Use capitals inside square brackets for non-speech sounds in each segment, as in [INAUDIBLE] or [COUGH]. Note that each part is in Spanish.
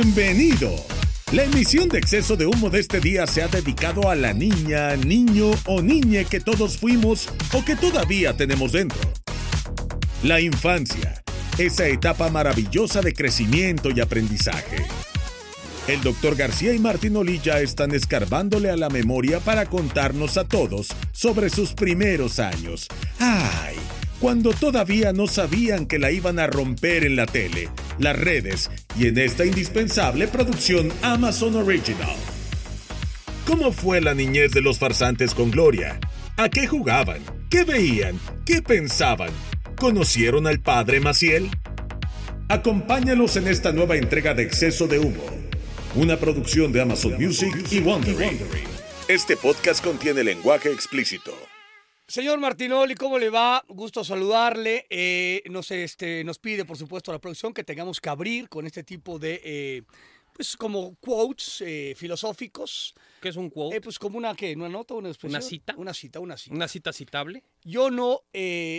Bienvenido. La emisión de exceso de humo de este día se ha dedicado a la niña, niño o niña que todos fuimos o que todavía tenemos dentro. La infancia, esa etapa maravillosa de crecimiento y aprendizaje. El doctor García y Martín Olilla están escarbándole a la memoria para contarnos a todos sobre sus primeros años. ¡Ay! Cuando todavía no sabían que la iban a romper en la tele, las redes y en esta indispensable producción Amazon Original. ¿Cómo fue la niñez de los farsantes con Gloria? ¿A qué jugaban? ¿Qué veían? ¿Qué pensaban? ¿Conocieron al padre Maciel? Acompáñanos en esta nueva entrega de Exceso de Humo, una producción de Amazon Music y Wondering. Este podcast contiene lenguaje explícito. Señor Martinoli, ¿cómo le va? Gusto saludarle. Eh, nos, este, nos pide, por supuesto, la producción que tengamos que abrir con este tipo de, eh, pues, como quotes eh, filosóficos. ¿Qué es un quote? Eh, pues, como una, ¿qué? ¿Una nota? ¿Una expresión? ¿Una cita? Una cita, una cita. ¿Una cita citable? Yo no,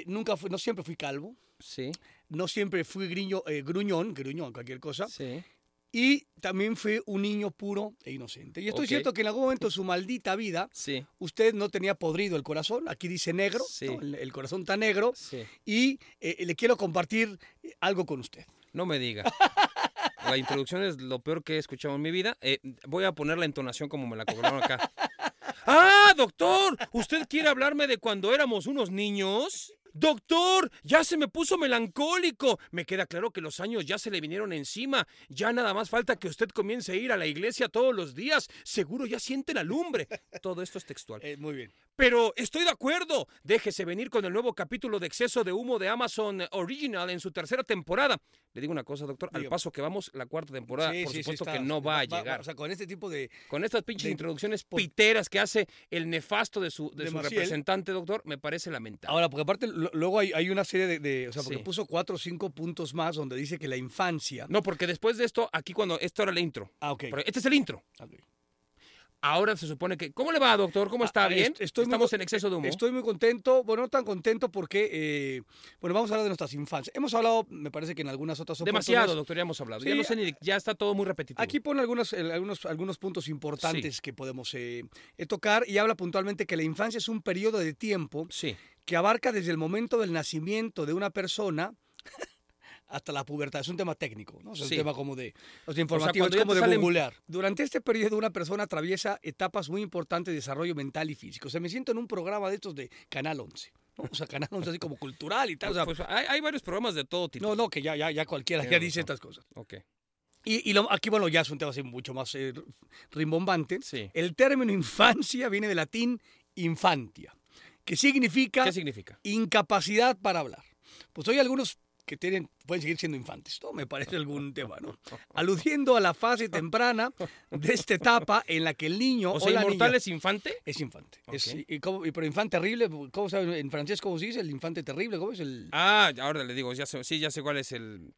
nunca fui, no siempre fui calvo. Sí, No siempre fui griño, gruñón, gruñón, cualquier cosa. sí. Y también fui un niño puro e inocente. Y estoy Ok. cierto que en algún momento de su maldita vida, Sí, usted no tenía podrido el corazón. Aquí dice negro, Sí. ¿no? el, el corazón está negro. sí. Y eh, le quiero compartir eh, algo con usted. No me diga. [LAUGHS] La introducción es lo peor que he escuchado en mi vida. Eh, voy a poner la entonación como me la cobraron acá. [LAUGHS] ¡Ah, doctor! ¿Usted quiere hablarme de cuando éramos unos niños? Doctor, ya se me puso melancólico. Me queda claro que los años ya se le vinieron encima. Ya nada más falta que usted comience a ir a la iglesia todos los días. Seguro ya siente la lumbre. [LAUGHS] Todo esto es textual. Eh, muy bien. Pero estoy de acuerdo. Déjese venir con el nuevo capítulo de exceso de humo de Amazon Original en su tercera temporada. Le digo una cosa, doctor. Al paso que vamos, la cuarta temporada, Sí, por sí, sí, supuesto está- que no va a llegar. O sea, con este tipo de... Con estas pinches de- introducciones piteras que hace el nefasto de su, de de su representante, doctor, me parece lamentable. Ahora, porque aparte lo- luego hay, hay una serie de, de- O sea, porque Sí. puso cuatro o cinco puntos más donde dice que la infancia... no, porque después de esto, aquí cuando esto era el intro. Ah, ok. Este es el intro. Ahora se supone que. ¿Cómo le va, doctor? ¿Cómo está? Ah, ¿Bien? est- estoy muy Estamos en exceso de humo. Estoy muy contento, bueno, no tan contento porque, eh, bueno, vamos a hablar de nuestras infancias. Hemos hablado, me parece que en algunas otras Demasiado, doctor, ya hemos hablado. Sí, ya no sé ni. Ya está todo muy repetitivo. Aquí pone algunos, algunos, algunos puntos importantes que podemos eh, eh, tocar y habla puntualmente que la infancia es un periodo de tiempo Sí. Que abarca desde el momento del nacimiento de una persona hasta la pubertad. Es un tema técnico, ¿no? O sea, Sí. un tema como de, o sea, informativo, cuando es ya como de googlear. Durante este periodo una persona atraviesa etapas muy importantes de desarrollo mental y físico. O sea, me siento en un programa de estos de Canal 11. ¿no? O sea, Canal 11 así como cultural y tal. O sea, Pues hay, hay varios programas de todo tipo. no, no, que ya, ya, ya cualquiera ya dice estas cosas. Ok. Y, y lo- aquí, bueno, ya es un tema así mucho más eh, rimbombante. Sí. El término infancia viene del latín infantia, que significa ¿Qué significa? incapacidad para hablar. Pues hay algunos que tienen, pueden seguir siendo infantes, ¿no? Me parece algún [LAUGHS] tema, ¿no? Aludiendo a la fase temprana de esta etapa en la que el niño O sea, la ¿Inmortal niña es infante? es infante. Es- y, cómo- y pero infante terrible, ¿cómo sabe en francés cómo se dice? El infante terrible, ¿cómo es el...? Ah, ahora le digo, ya sé, sí, ya sé cuál es el.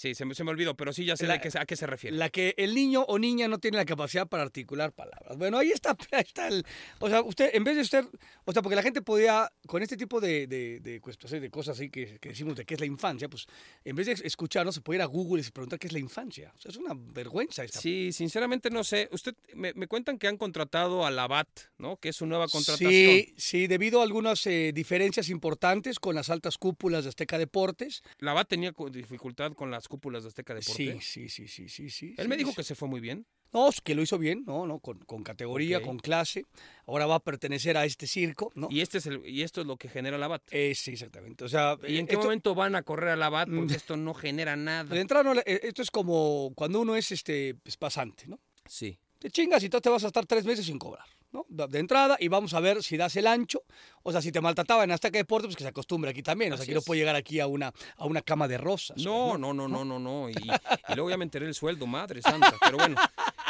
Sí, se me, se me olvidó, pero sí ya sé La- de qué, a qué se refiere. La que el niño o niña no tiene la capacidad para articular palabras. Bueno, ahí está, [LAUGHS] ahí está el... O sea, usted, en vez de usted... O sea, porque la gente podía, con este tipo de, de, de, cosas así que, que decimos de qué es la infancia, pues en vez de escucharnos, se puede ir a Google y preguntar qué es la infancia. O sea, es una vergüenza esta. Sí, sinceramente no sé. Usted me, me cuentan que han contratado a la BAT, ¿no? Que es su nueva contratación. Sí, sí, debido a algunas eh, diferencias importantes con las altas cúpulas de Azteca Deportes. La BAT tenía dificultad con las cúpulas de Azteca Deportes. Sí, sí, sí, sí, sí, sí. Él sí, me dijo sí. que se fue muy bien. No, es que lo hizo bien, no, no, con, con categoría, con clase. Ahora va a pertenecer a este circo, ¿no? Y este es el, y esto es lo que genera la BAT. Eh, sí, exactamente. O sea, ¿Y en eh, qué esto- momento van a correr a la BAT? Mm. Porque esto no genera nada. de entrada, no eh, esto es como cuando uno es este pues, pasante, ¿no? Sí. Te chingas y tú te vas a estar tres meses sin cobrar, ¿no? De entrada y vamos a ver si das el ancho. O sea, si te maltrataba en Azteca Deportes, pues que se acostumbre aquí también. O sea, Así que no es. puede llegar aquí a una, a una cama de rosas. No, pues, no, no, no, no, no. Y, [LAUGHS] y luego ya me enteré el sueldo, madre santa. Pero bueno,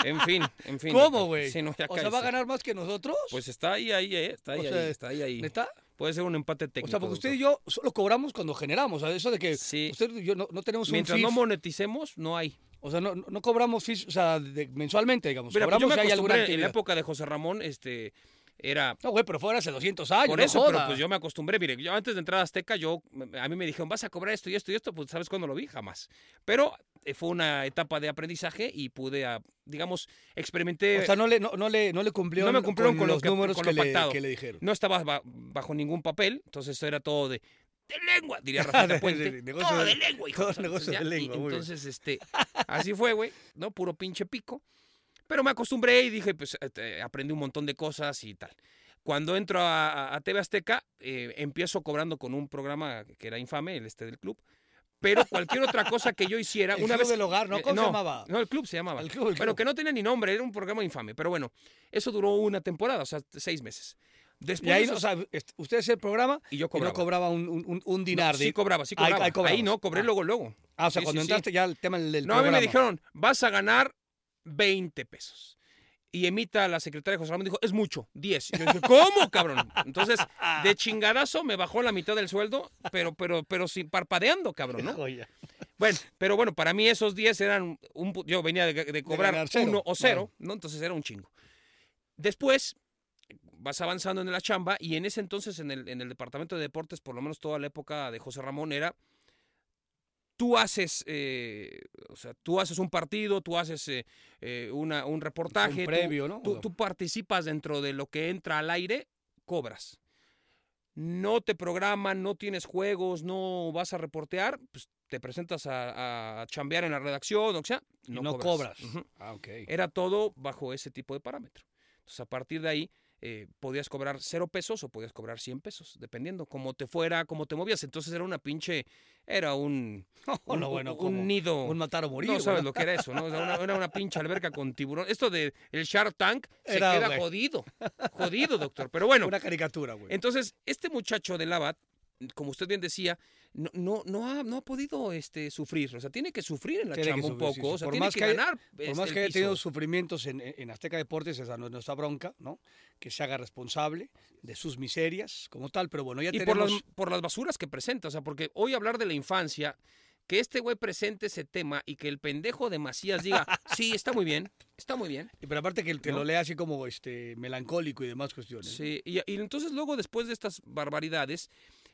en fin, en fin. ¿Cómo, güey? Sí, no, o sea, ¿va a ganar más que nosotros? Pues está ahí, ahí, eh. Está ahí, O sea, ahí, está ahí, ahí. ¿Neta? Puede ser un empate O técnico. sea, porque usted doctor. y yo solo cobramos cuando generamos. O sea, eso de que Sí. usted y yo no, no tenemos Mientras un no moneticemos, no hay. O sea, no, no cobramos fees, o sea, de- mensualmente, digamos. Mira, pues yo cobramos me si hay alguna en la época de José Ramón, este, era No, güey, pero fuera hace 200 años. Por no eso, pero pues yo me acostumbré. Mire, yo antes de entrar a Azteca, yo, a mí me dijeron, vas a cobrar esto y esto y esto, pues ¿sabes cuándo lo vi? Jamás. Pero eh, fue una etapa de aprendizaje y pude, ah, digamos, experimenté. O sea, no le, no, no le, no le cumplieron, No me cumplieron con lo los que- números con que, lo le, pactado. que le dijeron. no estaba ba- bajo ningún papel, entonces esto era todo de, de lengua, diría [LAUGHS] Rafael Puente. negocio todo de- de lengua, hijo. todo negocio de y lengua, bien. Entonces, este, así fue, güey, ¿no? Puro pinche pico. Pero me acostumbré y dije, pues este, aprendí un montón de cosas y tal. Cuando entro a, a- TV Azteca, eh, empiezo cobrando con un programa que era infame, el este del club. Pero cualquier otra cosa que yo hiciera, [LAUGHS] El una club vez del hogar, ¿no? ¿Cómo se llamaba? No, el club se llamaba. El club, el Bueno, club. que no tenía ni nombre, era un programa infame. Pero bueno, eso duró una temporada, o sea, seis meses. Después Y ahí, o sea, usted hacía el programa y yo y cobraba. no cobraba un, un, un- un dinar. No, de- sí cobraba, sí cobraba. ahí no, cobré Ah. luego, luego. Ah, o sea, Sí, cuando sí, sí. entraste ya el tema del No, a mí me dijeron, vas a ganar 20 pesos. Y Emita, la secretaria de José Ramón, dijo, es mucho, 10. Y yo dije, ¿cómo, cabrón? Entonces, de chingadazo me bajó la mitad del sueldo, pero, pero, pero sin parpadeando, cabrón, ¿no? [LAUGHS] Bueno, pero bueno, para mí esos 10 eran un... Yo venía de, de cobrar uno o cero, claro. ¿no? Entonces era un chingo. Después vas avanzando en la chamba y en ese entonces en el, en el departamento de deportes, por lo menos toda la época de José Ramón, era tú haces, eh, o sea, tú haces un partido, tú haces eh, eh, una, un reportaje, Un tú- previo, ¿no? tú, tú participas dentro de lo que entra al aire, cobras. No te programan, no tienes juegos, no vas a reportear, pues te presentas a, a chambear en la redacción, o sea, no, no cobras. Ujú. Ah, ok. Era todo bajo ese tipo de parámetro. Entonces, a partir de ahí, eh, podías cobrar cero pesos o podías cobrar 100 pesos, dependiendo cómo te fuera, cómo te movías. Entonces era una pinche, era un, [LAUGHS] un, no, bueno, un nido. Un matar o morir. no sabes lo que era eso, ¿no? Una- era una pinche alberca con tiburón. Esto de el Shark Tank se Era, queda jodido. [LAUGHS] Jodido, doctor. Pero bueno, Una caricatura, güey. entonces, este muchacho de Labat, como usted bien decía, no, no, no, ha, no ha podido este, sufrir. O sea, tiene que sufrir en la Tiene chamba un sufrir, sí, poco. sí. O sea, Por tiene más que, haya- ganar. Por este, más que haya tenido sufrimientos en, en Azteca Deportes, esa no es nuestra bronca, ¿no? Que se haga responsable de sus miserias como tal, pero bueno, ya Y por las, por las basuras que presenta. O sea, porque hoy hablar de la infancia, que este güey presente ese tema y que el pendejo de Macías diga, [LAUGHS] sí, está muy bien, está muy bien. y Pero aparte que lo lea así como este melancólico y demás cuestiones. Sí, y, y entonces luego después de estas barbaridades,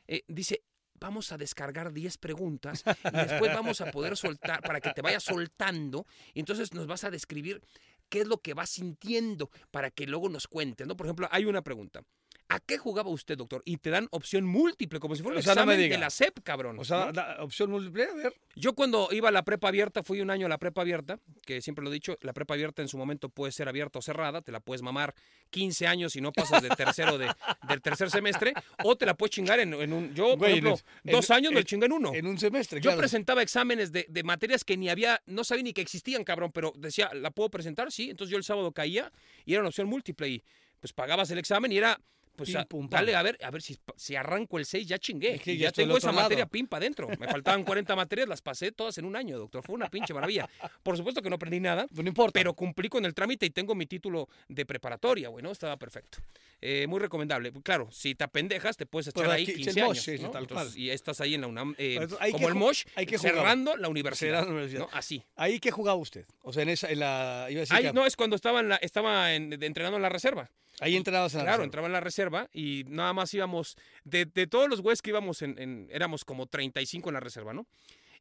eh, dice, vamos a descargar 10 preguntas y después vamos a poder soltar, para que te vayas soltando, y entonces nos vas a describir qué es lo que vas sintiendo para que luego nos cuentes, ¿no? Por ejemplo, hay una pregunta. ¿A qué jugaba usted, doctor? Y te dan opción múltiple, como si fuera un O sea, no me examen diga. de la SEP, cabrón. O sea, opción múltiple, a ver. Yo cuando iba a la prepa abierta, fui un año a la prepa abierta, que siempre lo he dicho, la prepa abierta en su momento puede ser abierta o cerrada, te la puedes mamar 15 años y no pasas de tercero de, [LAUGHS] del tercer semestre, o te la puedes chingar en, en un... Yo, por Güey, en ejemplo, el- dos en- años me chingué en uno. En un semestre, Yo claro. presentaba exámenes de, de materias que ni había, no sabía ni que existían, cabrón, pero decía, ¿la puedo presentar? Sí, entonces yo el sábado caía y era una opción múltiple y pues pagabas el examen y era... Pues Pim, a- pum, pam. dale, a ver, a ver si, si arranco el 6 ya chingué. Es que y ya tengo esa lado. materia pimpa adentro. Me faltaban 40 materias, las pasé todas en un año, doctor. Fue una pinche maravilla. Por supuesto que no aprendí nada, Pues no importa. pero cumplí con el trámite y tengo mi título de preparatoria, güey, ¿no? Estaba perfecto. Eh, muy recomendable. Claro, si te apendejas, te puedes echar Pero ahí aquí, 15 el años. Mosh, ¿no? tal Entonces, y estás ahí en la UNAM, eh, hay como el Mosh, cerrando la universidad. Cerrando la universidad. ¿no? Así. ¿Ahí qué jugaba usted? O sea, en esa, en la... Iba a decir Ahí, que- no, es cuando estaba, en la, estaba en- entrenando en la reserva. Ahí entrenabas en la Claro, reserva. entraba en la reserva y nada más íbamos, de, de todos los güeyes que íbamos, en, en- éramos como 35 en la reserva, ¿no?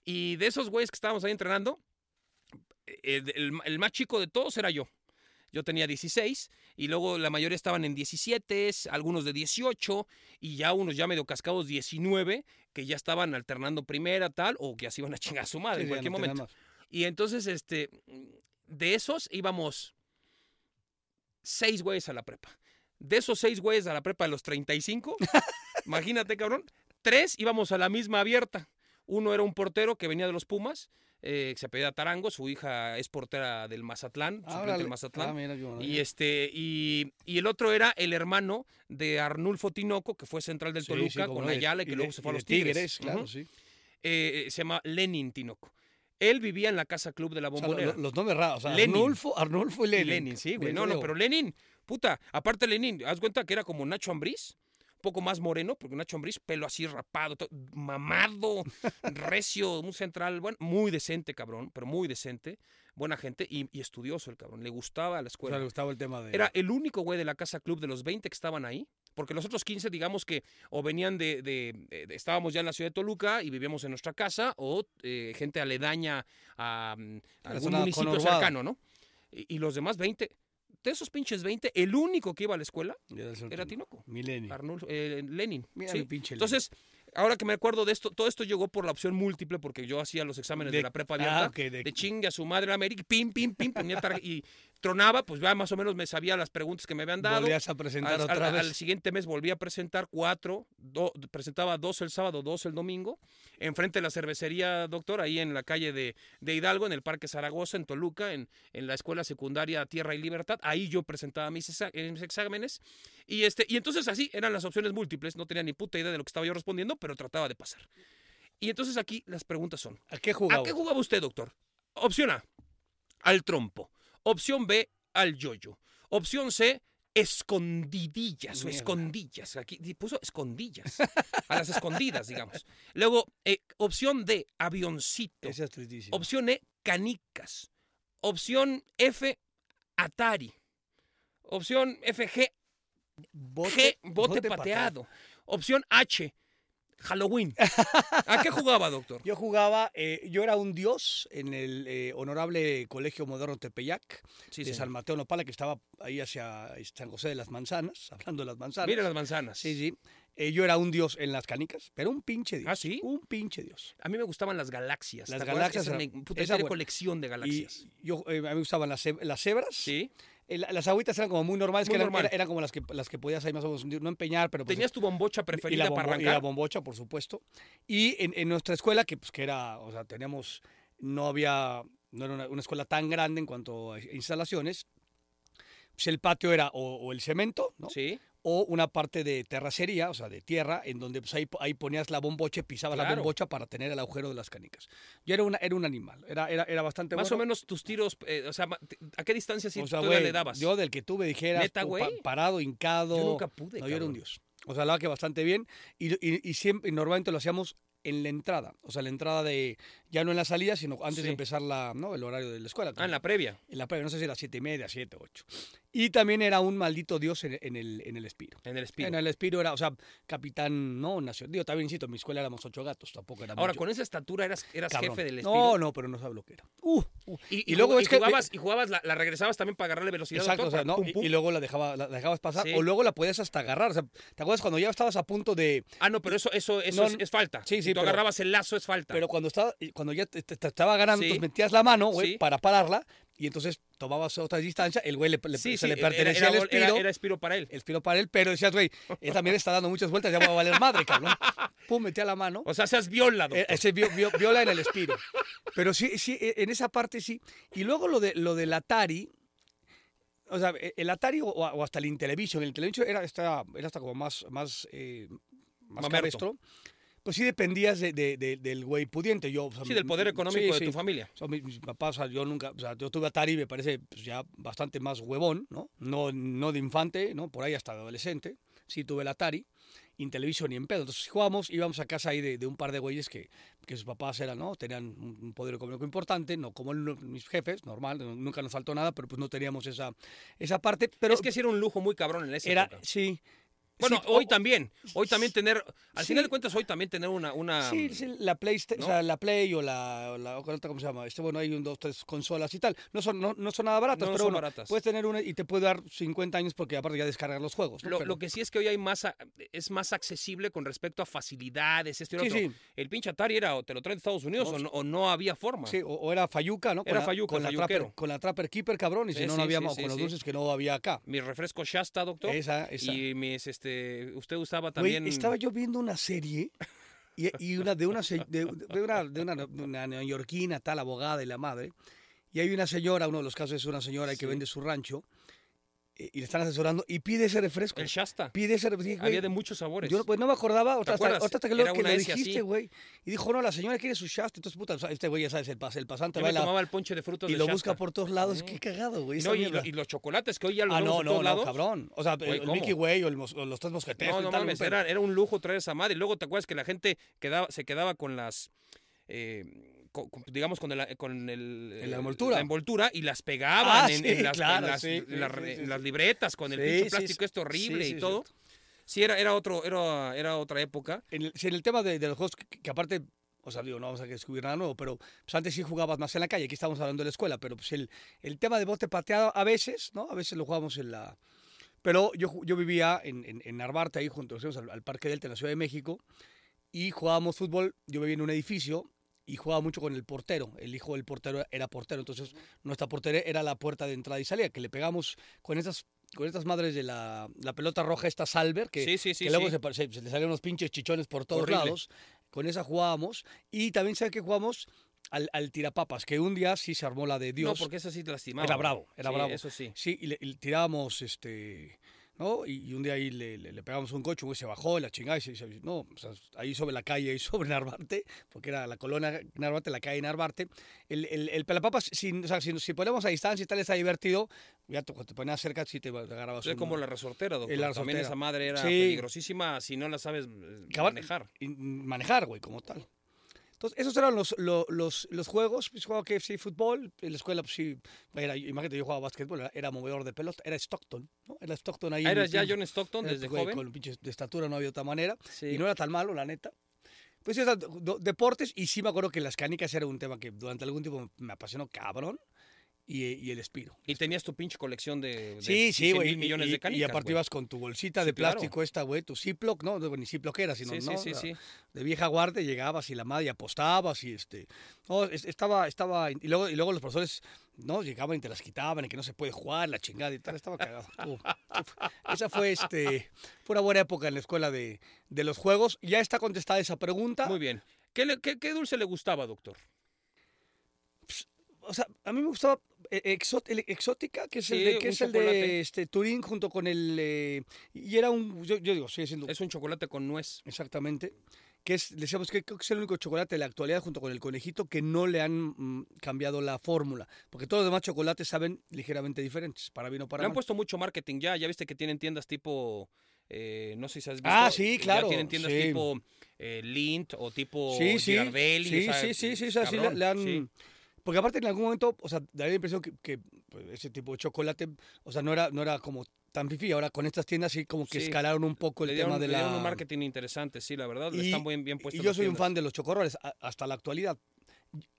Y de esos güeyes que estábamos ahí entrenando, eh, el, el más chico de todos era yo. Yo tenía 16 y luego la mayoría estaban en 17, algunos de 18 y ya unos ya medio cascados 19 que ya estaban alternando primera tal o que así iban a chingar a su madre Sí, en cualquier no momento. Y entonces, este, de esos íbamos seis güeyes a la prepa. De esos seis güeyes a la prepa de los 35, [LAUGHS] imagínate, cabrón, tres íbamos a la misma abierta. Uno era un portero que venía de los Pumas, eh, que se apellida Tarango, su hija es portera del Mazatlán, Ah, del Mazatlán. Ah, mira, yo no- Y este, y, y el otro era el hermano de Arnulfo Tinoco, que fue central del Sí, Toluca sí, con Ayala y que luego se fue a los Tigres. claro, Ujú. sí. Eh, se llama Lenin Tinoco. Él vivía en la casa club de la O sea, bombonera. lo- los nombres raros. O sea, Lenin. Arnulfo, Arnulfo y Y Lenin. Lenin, sí, güey. No, no, pero Lenin, puta, aparte Lenin, haz cuenta que era como Nacho Ambriz, un poco más moreno, porque Nacho Ambriz, pelo así rapado, mamado, [LAUGHS] recio, un central, bueno, muy decente, cabrón, pero muy decente, buena gente y, y estudioso el cabrón, le gustaba la O sea, escuela. le gustaba el tema de... Era el único güey de la casa club de los 20 que estaban ahí. Porque los otros 15, digamos que o venían de, de- de- estábamos ya en la ciudad de Toluca y vivíamos en nuestra casa, o eh, gente aledaña a, mm, algún municipio cercano, ¿no? Y, y los demás 20, de esos pinches 20, el único que iba a la escuela Era. Tinoco. Arnulfo, eh, Lenin. Mira ¿sí? mi pinche Lenin. Entonces, ahora que me acuerdo de esto, todo esto llegó por la opción múltiple, porque yo hacía los exámenes de, De- la prepa ah, abierta, ok, de- de chingue a su madre la América, pim, pim, pim, ponía y tronaba, pues ya más o menos me sabía las preguntas que me habían dado. Volvías a presentar Al, otra al- vez. al siguiente mes volví a presentar cuatro, do- presentaba dos el sábado, dos el domingo, enfrente de la cervecería, doctor, ahí en la calle de, de Hidalgo, en el Parque Zaragoza, en Toluca, en, en la escuela secundaria Tierra y Libertad. Ahí yo presentaba mis exámenes. Y, este, y entonces así eran las opciones múltiples, no tenía ni puta idea de lo que estaba yo respondiendo, pero trataba de pasar. Y entonces aquí las preguntas son, ¿A qué jugaba? ¿A qué jugaba usted, doctor? Opción A, al trompo. Opción B, al yoyo. Opción C, escondidillas o escondillas. Aquí puso escondillas. A las escondidas, digamos. Luego, eh, opción D, avioncito. Ese es. Opción E, canicas. Opción F, Atari. Opción F, G, G, bote, pateado. Opción H, Halloween. [LAUGHS] ¿A qué jugaba, doctor? Yo jugaba, eh, yo era un dios en el eh, honorable Colegio Moderno Tepeyac Sí, de señor. San Mateo Nopala, que estaba ahí hacia San José de las Manzanas, [LAUGHS] hablando de las manzanas. Mire las manzanas. Sí, sí. Eh, yo era un dios en las canicas, pero un pinche dios. ¿Ah, sí? Un pinche dios. A mí me gustaban las galaxias. Las galaxias Esa era- me- puta, esa colección de galaxias. Y yo, eh, a mí me gustaban las, las cebras. Sí. Eh, la- las agüitas eran como muy normales, Muy que eran, normal. era- eran como las que, las que podías ahí más o menos no empeñar, pero pues, ¿Tenías tu bombocha preferida para bombo- y la bombocha, por supuesto. Y en, en nuestra escuela, que pues que era, o sea, teníamos, no había, no era una, una escuela tan grande en cuanto a instalaciones, pues el patio era o, o el cemento, ¿no? Sí. O una parte de terracería, o sea, de tierra, en donde pues ahí, ahí ponías la bombocha, y pisabas la bombocha para tener el agujero de las canicas. Yo era, una, era un animal, era, era, era bastante Más bueno. o menos tus tiros, eh, o sea, ¿a qué distancia sí O sea, güey, le dabas? yo del que tuve pa- parado, hincado. Yo nunca pude, No, yo era un dios. O sea, la que bastante bien. Y, y, y siempre, y normalmente lo hacíamos en la entrada. O sea, la entrada de, ya no en la salida, sino antes Sí. de empezar la, ¿no? el horario de la escuela. Ah, en la previa. En la previa, no sé si era siete y media, siete, ocho. Y también era un maldito dios en, en el, en el Espiro. En el espíritu. En el Espiro era, o sea, capitán, no, nacional. Digo, también, insisto, en mi escuela éramos ocho gatos, tampoco era Ahora, mucho. con esa estatura eras, eras Cabrón. jefe del espíritu. No, no, pero no sabe lo que era. Uh, uh. Y, Y luego es que- jugabas, y jugabas la, la regresabas también para agarrarle velocidad. Exacto, o sea, ¿no? pum, Y- pum. Y, luego la, dejaba, la dejabas pasar, Sí. o luego la podías hasta agarrar. O sea, ¿te acuerdas cuando ya estabas a punto de. Ah, no, pero eso, eso, eso No, es, es falta. sí, Si sí, tú pero- agarrabas el lazo, es falta. Pero cuando estaba, cuando ya te, te- te estaba ganando, Sí. metías la mano, güey, Sí. para pararla, y entonces tomabas otra distancia, el güey le, le- sí, se sí, le era- pertenecía era, al gol- era- espiro, Era, espiro para él. el espiro para él, pero decías, güey, él también está dando muchas vueltas, ya va a valer madre, cabrón. Pum, metía la mano. O sea, seas viola, doctor. Eh, Ese vio- vio- viola en el espiro. Pero sí, sí, eh, en esa parte sí. Y luego lo de lo del Atari. O sea, eh, el Atari o, o hasta el Intellivision. El Intellivision era, era hasta como más, más, eh, más cabestro. Pues sí dependías de, de- de- del güey pudiente. Yo, o sea, sí, del poder mi- económico sí, de sí. tu familia. O sea, mis, mis papás, o sea, yo nunca, o sea, yo tuve Atari, me parece pues, ya bastante más huevón, ¿no? ¿no? No de infante, ¿no? Por ahí hasta de adolescente. Sí tuve el Atari, Intellivision y en pedo. Entonces jugábamos, íbamos a casa ahí de, de un par de güeyes que, que sus papás eran, ¿no? Tenían un, poder económico importante, no como el- mis jefes, normal, no- nunca nos faltó nada, pero pues no teníamos esa, esa parte. Pero es que sí era un lujo muy cabrón en esa era, época. sí. Bueno, Sí, hoy o- también. Hoy también tener. Al Sí. final de cuentas, hoy también tener una. una Sí, sí, la ¿no? o sea, la Play o la, o la ¿cómo se llama? Este, bueno, hay un, dos, tres consolas y tal. No son, no, no son nada baratas, No pero son bueno, baratas. puedes tener una y te puede dar 50 años porque aparte ya descargar los juegos. Lo, Pero- lo que sí es que hoy hay más. es más accesible con respecto a facilidades. Esto y otro. sí. El pinche Atari era o te lo traen de Estados Unidos o, no, o no había forma. Sí, o, era Fayuca, ¿no? Con Era la- Fayuca, con la, trapper, con la Trapper Keeper, cabrón, y si no, no había, con los dulces que no había acá. Mi refresco Shasta, doctor. Esa, esa. Y mis, este. Usted usaba también. estaba yo viendo una serie y, y una de una, de, de una, de una, una neoyorquina, tal, abogada y la madre. Y hay una señora, uno de los casos es una señora que vende su rancho y le están asesorando y pide ese refresco. El Shasta. Pide ese refresco. Había de muchos sabores. Yo pues no me acordaba, hasta, hasta, hasta que, lo, que le dijiste, güey. Y dijo, no, la señora quiere su Shasta. Entonces, puta, este güey ya sabes, el, pas- el pasante Yo va me y, la- tomaba el ponche de frutos y de lo Shasta. busca por todos lados. Sí. Qué cagado, güey. No, y, lo- y los chocolates que hoy ya los Ah, no, no, todos no, lados. cabrón. O sea, Güey, el. Mickey Way o, el o los tres mosqueteros. No, no tal, mames, era, era un lujo traer esa madre. Y luego te acuerdas que la gente quedaba, se quedaba con las. eh, con- digamos con el, con el, En la eh, envoltura. la envoltura y las pegaban Ah, en, sí, en las, claro, en sí, en libretas con el pinche plástico sí. este horrible y todo. Sí, era, era otro, era, era otra época. En el, en el tema de, de los juegos, que, que aparte, o sea, digo, no vamos a descubrir nada nuevo, pero pues antes sí jugabas más en la calle, aquí estamos hablando de la escuela, pero pues el, el tema de bote pateado a veces, ¿no? A veces lo jugábamos en la... Pero yo, yo vivía en, en, en Narvarte, ahí junto al, al Parque Delta, en la Ciudad de México, y jugábamos fútbol, yo vivía en un edificio, y jugaba mucho con el portero, el hijo del portero era portero, entonces nuestra portería era la puerta de entrada y salida, que le pegamos con estas... Con estas madres de la, la pelota roja, esta Salver, que, Sí, sí, sí, que luego se, pa- se- se le salían unos pinches chichones por todos Horrible. lados. Con esa jugábamos. Y también sabe que jugamos al, al tirapapas, que un día sí se armó la de Dios. No, porque esa sí te lastimaba. Era bravo, era bravo. Eso sí. Sí, y, le, y tirábamos, este, ¿no? Y, y un día ahí le, le- le pegamos un coche, un güey se bajó, la chingada, y se, se- no, o sea, ahí sobre la calle, ahí [LAUGHS] sobre Narvarte, porque era la colonia Narvarte, la calle Narvarte. El, el, el pelapapas, sin, o sea, si, si ponemos a distancia y tal, está divertido, ya te, cuando te ponías cerca, sí te agarrabas Es un- como la resortera, doctor. la También resortera. esa madre era Sí. peligrosísima si no la sabes eh, Cabal- manejar. y manejar, güey, como tal. Entonces, esos eran los, lo- los, los juegos. Pues jugaba KFC fútbol. En la escuela, pues sí. Era, imagínate, yo jugaba básquetbol. Era, era movedor de pelota. Era Stockton, ¿no? Era Stockton ahí. Ah, ¿Eras ya John Stockton era, desde joven? Con pinches de estatura no había otra manera. Sí. Y no era tan malo, la neta. Pues esos deportes. Y sí me acuerdo que las canicas era un tema que durante algún tiempo me apasionó cabrón. Y, y el espiro. Y tenías tu pinche colección de, de Sí, sí, 100 güey. mil millones y, de canicas. Y aparte ibas con tu bolsita Sí, de claro. plástico esta, güey, tu Ziploc, no, ni Ziploc era, sino, Sí, sí, ¿no? sí, de vieja guardia llegabas y la madre y apostabas y este no, es- estaba estaba y luego y luego los profesores no llegaban y te las quitaban y que no se puede jugar la chingada y tal estaba cagado esa fue este fue una buena época en la escuela de, de los juegos ya está contestada esa pregunta Muy bien. ¿Qué, le- qué- qué dulce le gustaba, doctor? o sea a mí me gustaba exótica que es el de que un es el chocolate. de este Turín junto con el eh, y era un yo, yo digo sigue siendo Es un chocolate con nuez. Exactamente. Que es, decíamos que creo que es el único chocolate de la actualidad junto con el conejito que no le han mm, cambiado la fórmula. Porque todos los demás chocolates saben ligeramente diferentes, para bien o para Le han mal. puesto mucho marketing ya. Ya viste que tienen tiendas tipo. eh, no sé si has visto. Ah, sí, ya claro, tienen tiendas sí. tipo eh, Lint o tipo Sí, sí. Girardelli, Sí, o sea, sí, sí, sí, o sea, sí le- han-. Porque aparte en algún momento, o sea, daría la impresión que, que, pues, ese tipo de chocolate, o sea, no era, no era como tan fifi. Ahora con estas tiendas sí como que Sí. escalaron un poco el Le dieron, tema de le la... un marketing interesante, sí, la verdad. Y- están bien, bien puestos. y yo soy un fan de los chocorroles, hasta la actualidad.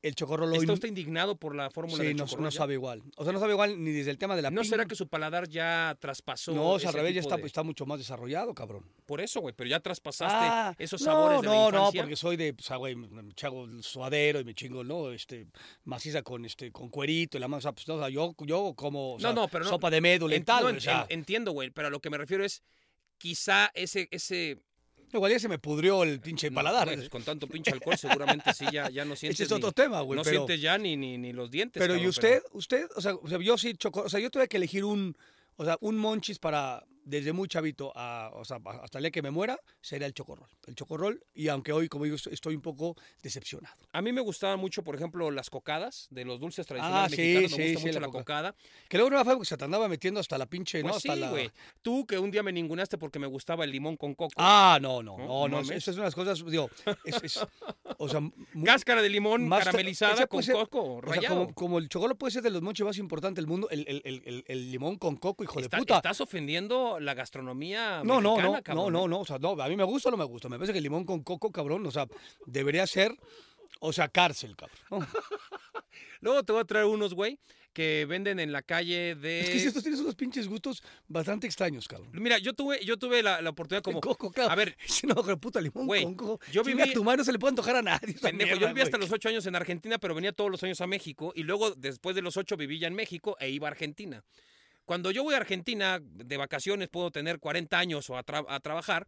El chocorrol hoy ¿Está usted indignado por la fórmula sí, del no, no ya? sabe igual. O sea, no sabe igual ni desde el tema de la ¿No piña. será que su paladar ya traspasó? No, o sea, al revés, ya está, de- está mucho más desarrollado, cabrón. Por eso, güey, pero ya traspasaste Ah, esos no, sabores de no, la no, infancia. porque soy de, o sea, güey, me me hago el suadero y me chingo, ¿no? Este, maciza con, este, con cuerito y la masa, pues, no, o sea, yo, yo como, o No, sea, no, pero no- sopa de médula y tal, no, o sea, entiendo, güey, pero a lo que me refiero es quizá ese, ese igual ya se me pudrió el pinche no, paladar. pues, con tanto pinche alcohol [LAUGHS] seguramente sí ya, ya no sientes Ese es ni- otro tema, güey, no pero, sientes ya ni, ni, ni los dientes. pero ¿y cabrón, usted, usted, o sea, yo sí choco, o sea, yo tuve que elegir un, o sea, un monchis para, desde muy chavito a, o sea, hasta el día que me muera, sería el chocorrol. El chocorrol, y aunque hoy, como digo, estoy un poco decepcionado. A mí me gustaban mucho, por ejemplo, las cocadas de los dulces tradicionales Ah, sí, mexicanos. sí, me gusta sí, mucho la la coca- cocada. Que luego no fue porque se te andaba metiendo hasta la pinche, Pues ¿no? sí, Hasta la... güey. Tú que un día me ninguneaste porque me gustaba el limón con coco. Ah, no, no, No, no, no. mames. Eso es unas cosas, digo, es, es- o sea, [LAUGHS] Cáscara de limón más- caramelizada con ser- coco o sea, rallado. como, como el chocolate puede ser de los monches más importantes del mundo, el, el- el- el- el limón con coco, hijo de Está- puta. Estás ofendiendo la gastronomía No, no, mexicana, no, no, cabrón, no, ¿eh? no, o sea, no, a mí me gusta o no me gusta. Me parece que el limón con coco, cabrón, o sea, debería ser, o sea, cárcel, cabrón. ¿no? [LAUGHS] Luego te voy a traer unos, güey, que venden en la calle de... Es que si estos tienes unos pinches gustos bastante extraños, cabrón. Mira, yo tuve, yo tuve la, la oportunidad como... Coco, claro. A ver, [LAUGHS] no, puta limón Güey, con coco. yo viví- tu madre no se le puede antojar a nadie. Pendejo, yo viví hasta los ocho años en Argentina, pero venía todos los años a México y luego después de los ocho viví ya en México e iba a Argentina. Cuando yo voy a Argentina de vacaciones, puedo tener 40 años o a, a trabajar,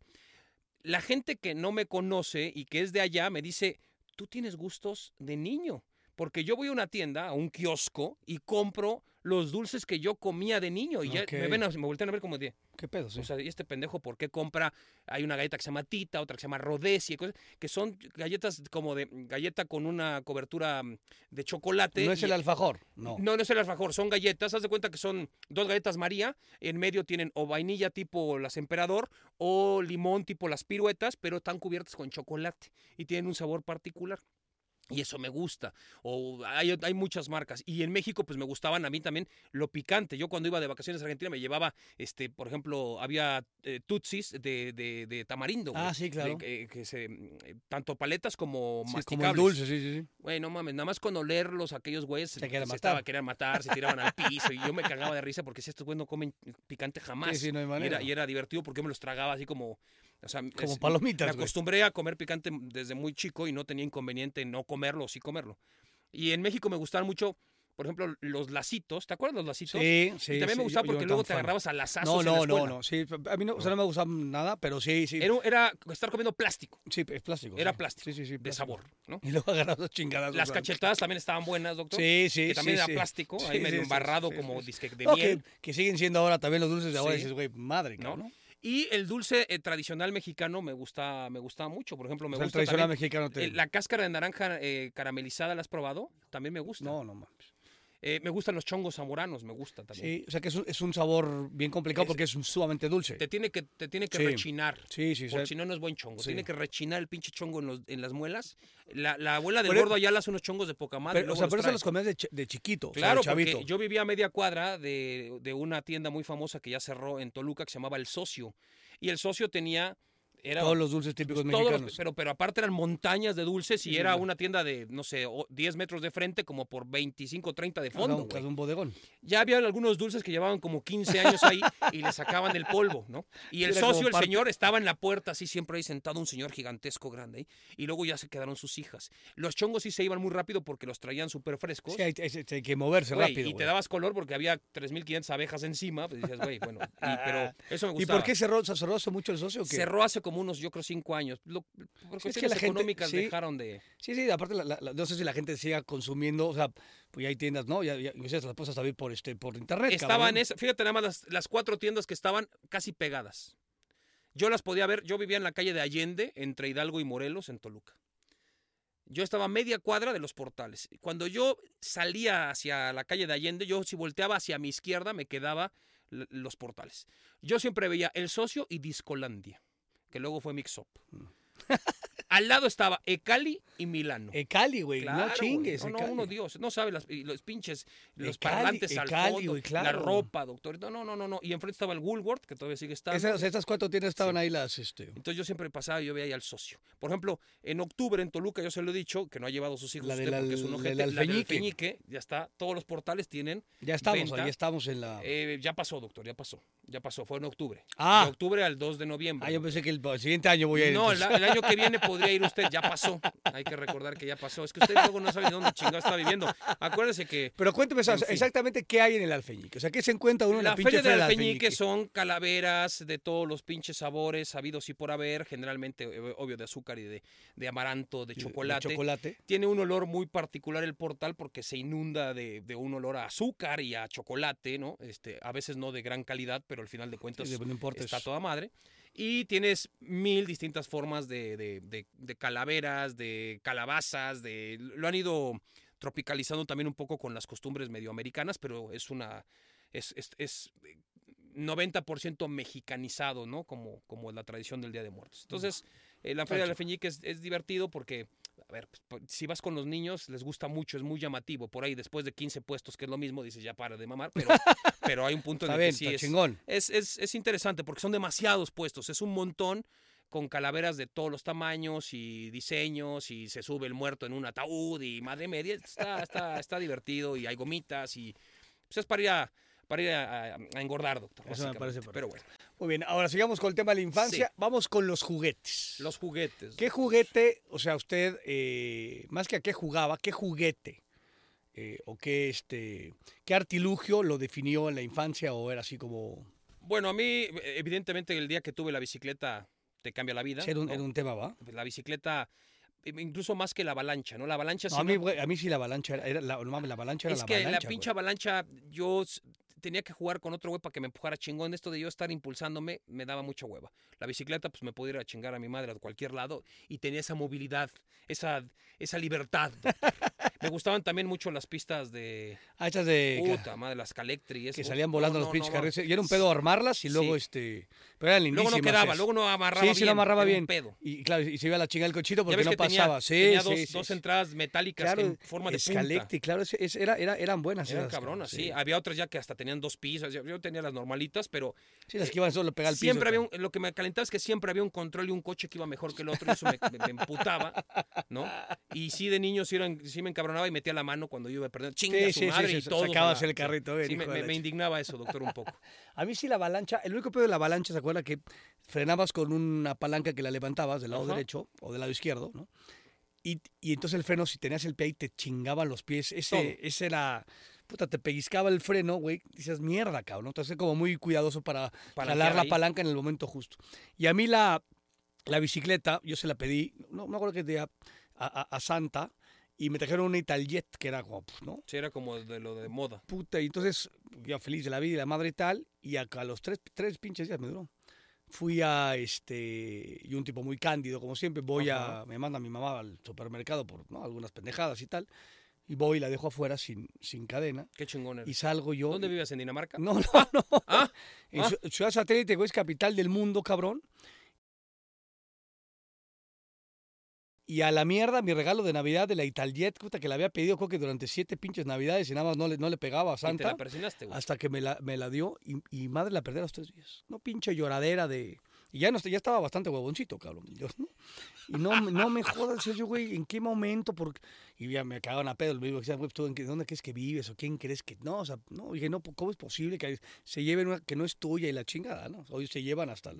la gente que no me conoce y que es de allá me dice, tú tienes gustos de niño. Porque yo voy a una tienda, a un kiosco, y compro los dulces que yo comía de niño. Y ya me, ven, a- me voltean a ver como de, ¿Qué pedo? Sí. o sea, ¿y este pendejo por qué compra? Hay una galleta que se llama Tita, otra que se llama Rodesia, cosas que son galletas como de galleta con una cobertura mm, de chocolate. no es el alfajor, no. no, no es el alfajor, son galletas. Haz de cuenta que son dos galletas María. En medio tienen o vainilla tipo las Emperador o limón tipo las piruetas, pero están cubiertas con chocolate y tienen un sabor particular. Y eso me gusta. O hay, hay muchas marcas. Y en México, pues me gustaban a mí también lo picante. Yo cuando iba de vacaciones a Argentina me llevaba, este, por ejemplo, había eh, tutsis de, de- de tamarindo. Ah, güey, sí, claro. de- que, que se, mm, tanto paletas como Sí, como masticables. el dulce, sí, sí, sí. Güey, no mames, nada más con olerlos aquellos güeyes Se querían se matar. estaba- querían matar, se tiraban al piso y yo me cagaba de risa porque si estos güeyes no comen picante jamás. Sí, sí, no hay y, manera. era, y era divertido porque yo me los tragaba así como... O sea, Como es- palomitas, Me acostumbré a comer picante desde muy chico y no tenía inconveniente en no comerlo o sí comerlo. Y en México me gustaban mucho, por ejemplo, los lacitos. ¿Te acuerdas de los lacitos? Sí, sí. y también me sí, gustaba yo- yo porque luego te fan. agarrabas a lazazos No, en la no, no, no. Sí, a mí no, o sea, no me gusta nada, pero sí, sí. Era, era estar comiendo plástico, Sí, es plástico. era sí. plástico, Sí, sí, sí. de plástico. sabor, ¿no? Y luego agarras dos chingadas. Las cachetadas también estaban buenas, doctor. Sí, sí, que también sí, era plástico, ahí medio embarrado como disque de No, miel. que, siguen siendo ahora también los dulces de ahora. Dices, güey, madre, ¿No? Y el dulce eh, tradicional mexicano me gusta, me gusta mucho. Por ejemplo, me O sea, el gusta tradicional también, mexicano te... eh, la cáscara de naranja eh, caramelizada, ¿la has probado? También me gusta. No, no mames. Eh, me gustan los chongos zamoranos, me gusta también. Sí, o sea que es un, es un sabor bien complicado Es- porque es un sumamente dulce. Te tiene que, te tiene que Sí. rechinar. Sí, sí, Porque si no, no es buen chongo. sí. Tiene que rechinar el pinche chongo en, los- en las muelas. La, la abuela del Pero- gordo allá le hace unos chongos de poca madre. pero, o sea, los por eso los comías de, de chiquito, o sea, Claro, de chavito. porque yo vivía a media cuadra de, de una tienda muy famosa que ya cerró en Toluca que se llamaba El Socio. Y el Socio tenía... Era, Todos los dulces típicos los- mexicanos. pero, pero aparte eran montañas de dulces y Sí, era sí. una tienda de, no sé, o- 10 metros de frente como por 25, 30 de fondo. un, cada un bodegón. Ya había algunos dulces que llevaban como 15 años ahí y le sacaban el polvo, ¿no? Y el Era socio, el parte- señor, estaba en la puerta así siempre ahí sentado, un señor gigantesco grande ahí. Y luego ya se quedaron sus hijas. Los chongos sí se iban muy rápido porque los traían súper frescos. Sí, hay, hay- hay que moverse rápido. y te dabas color porque había 3.500 abejas encima. Pues decías, güey, bueno, y- pero [LAUGHS] eso me ¿Y gustaba. por qué cerró, cerró hace mucho el socio? o qué? Cerró hace como unos, yo creo, cinco años. Lo- por Sí, es que cuestiones gente- económicas sí. dejaron de... Sí, sí, aparte, la- la- la- no sé si la gente siga consumiendo, o sea, pues ya hay tiendas, ¿no? Ya, ya, las puedes saber por, este, por internet. Estaban, esa, fíjate nada más las, las cuatro tiendas que estaban casi pegadas. Yo las podía ver, yo vivía en la calle de Allende, entre Hidalgo y Morelos, en Toluca. Yo estaba a media cuadra de los portales. Cuando yo salía hacia la calle de Allende, yo si volteaba hacia mi izquierda me quedaba los portales. Yo siempre veía El Socio y Discolandia, que luego fue Mix Up. Mm. [LAUGHS] Al lado estaba Ecali y Milano. E Cali, güey, Claro, no chingues. No, no, Ecali. uno Dios. No sabe las, los pinches, los Ecali, parlantes al Ecali, fondo, güey, la claro. ropa, doctor. No, no, no, no, no. Y enfrente estaba el Woolworth, que todavía sigue estando. Esas, cuatro tiendas estaban ahí las, este... Entonces yo siempre pasaba y yo veía ahí al socio. Por ejemplo, en octubre en Toluca, yo se lo he dicho, que no ha llevado a sus hijos La usted del porque es un al- ojete. La del alfeñique. ya está. Todos los portales tienen. Ya estamos, venta. ahí estamos en la... Eh, ya pasó, doctor, ya pasó. Ya pasó, fue en octubre. Ah. De octubre al 2 de noviembre. Ah, yo pensé que el, siguiente año voy a ir. No, el, el año que viene [LAUGHS] podría ir usted, ya pasó. Hay que recordar que ya pasó. Es que usted luego no sabe ni dónde chingado está viviendo. Acuérdese que Pero cuénteme En fin. exactamente qué hay en el alfeñique. O sea, ¿qué se encuentra uno en la, la feria del alfeñique son calaveras de todos los pinches sabores habidos y por haber, generalmente, eh, obvio, de azúcar y de, de amaranto, de De- de chocolate. chocolate. Tiene un olor muy particular el portal porque se inunda de, de un olor a azúcar y a chocolate, ¿no? Este, a veces no de gran calidad, pero al final de cuentas Sí, no importa. está es- toda madre. Y tienes mil distintas formas de, de- de- de calaveras, de calabazas, de lo han ido tropicalizando también un poco con las costumbres medioamericanas, pero es una es, es, es 90% mexicanizado, ¿no? Como, como la tradición del Día de Muertos. Entonces, eh, la Feria del chido. Alfeñique es, es divertido porque a ver, pues, po- si vas con los niños, les gusta mucho, es muy llamativo. Por ahí, después de 15 puestos, que es lo mismo, dices, ya para de mamar, pero, [LAUGHS] pero hay un punto en el bien, que sí es, chingón. es, es, es interesante porque son demasiados puestos, es un montón con calaveras de todos los tamaños y diseños y se sube el muerto en un ataúd y madre media, está, está, está divertido y hay gomitas y pues es para ir a, para ir a, a- a engordar, doctor. Eso me parece Pero bueno, Muy bien, ahora sigamos con el tema de la infancia. Vamos con los juguetes. los juguetes. ¿Qué juguete, o sea, usted, eh, más que a qué jugaba, qué juguete eh, o qué, este, qué artilugio lo definió en la infancia o era así como... Bueno, a mí, evidentemente, el día que tuve la bicicleta te cambia la vida. Era un, ¿no? era un tema, ¿va? La bicicleta, incluso más que la avalancha, ¿no? La avalancha No, sí a, mí, a mí sí la avalancha era, era la, no mames, la avalancha era es la que avalancha. la güey. pinche avalancha, yo tenía que jugar con otro güey para que me empujara chingón. Esto de yo estar impulsándome me daba mucha hueva. La bicicleta, pues me podía ir a chingar a mi madre a cualquier lado y tenía esa movilidad, esa, esa libertad. me gustaban también mucho las pistas de Ah, de... puta madre, las Calectri. que salían No, volando no, los pinches no, carriles. Y era un pedo armarlas y luego Sí. este... Pero eran Luego lindísimas. no quedaba, luego no amarraba Sí, bien. sí lo amarraba un bien. pedo. Y claro, y se iba a la chingada el cochito porque no que tenía- pasaba. sí, tenía sí, dos, entradas metálicas Claro, en forma de punta. Escalecti, claro, ese era, era- eran buenas. Eran cabronas, sí. Había otras ya que hasta tenían dos pisos. Yo, tenía las normalitas, pero Sí, las que iban solo a pegar al piso. siempre había un- lo que me calentaba es que siempre había un control y un coche que iba mejor que el otro y eso me, me- me emputaba, ¿no? Y sí, de niño sí, eran- sí me encabronaba y metía la mano cuando yo iba perdiendo. Chinga Sí, su sí, madre y todo. sacabas el carrito, bien, Sí, me, indignaba eso, doctor, un poco. [LAUGHS] A mí sí la avalancha, el único pedo de la avalancha, ¿se acuerda que frenabas con una palanca que la levantabas del lado Ajá. derecho o del lado izquierdo, ¿no? Y, y entonces el freno, si tenías el pie ahí, te chingaba los pies. Todo. Ese, ese era, puta, te pellizcaba el freno, güey. Dices, mierda, cabrón. ¿no? Entonces, como muy cuidadoso para Palanquear jalar la ahí. palanca en el momento justo. Y a mí la, la bicicleta, yo se la pedí, no me acuerdo que día, a, a- a Santa, y me trajeron una Italjet, que era como, pues, ¿no? Sí, era como de lo de moda. puta, y entonces yo feliz de la vida y la madre y tal, y acá a los tres, tres pinches días me duró. Fui a este, y un tipo muy cándido, como siempre, voy Ajá. a, me manda mi mamá al supermercado por ¿no? algunas pendejadas y tal, y voy y la dejo afuera sin, sin cadena, Qué chingón era. y salgo yo. ¿Dónde vives? ¿En Dinamarca? No, no, no. [LAUGHS] Ah, [LAUGHS] en ah. Ciu- Ciudad Satélite, güey, es capital del mundo, cabrón. Y a la mierda, mi regalo de Navidad de la Italjet, puta, que la había pedido, creo que durante siete pinches Navidades y nada más no le, no le pegaba a Y te Santa. la güey. Hasta que me la, me la dio y, y madre la perdí a los tres días. No pinche lloradera de... Y ya, no, ya estaba bastante huevoncito, cabrón. Yo, ¿no? Y no, me- no me jodas, yo, güey, ¿en qué momento? Por... Y ya me cagaban a pedo. Me digo, güey, ¿tú en qué- ¿dónde crees que vives? ¿O quién crees que...? No, o sea, no, dije, no, ¿cómo es posible que se lleven una que no es tuya y la chingada, no? Hoy se llevan hasta,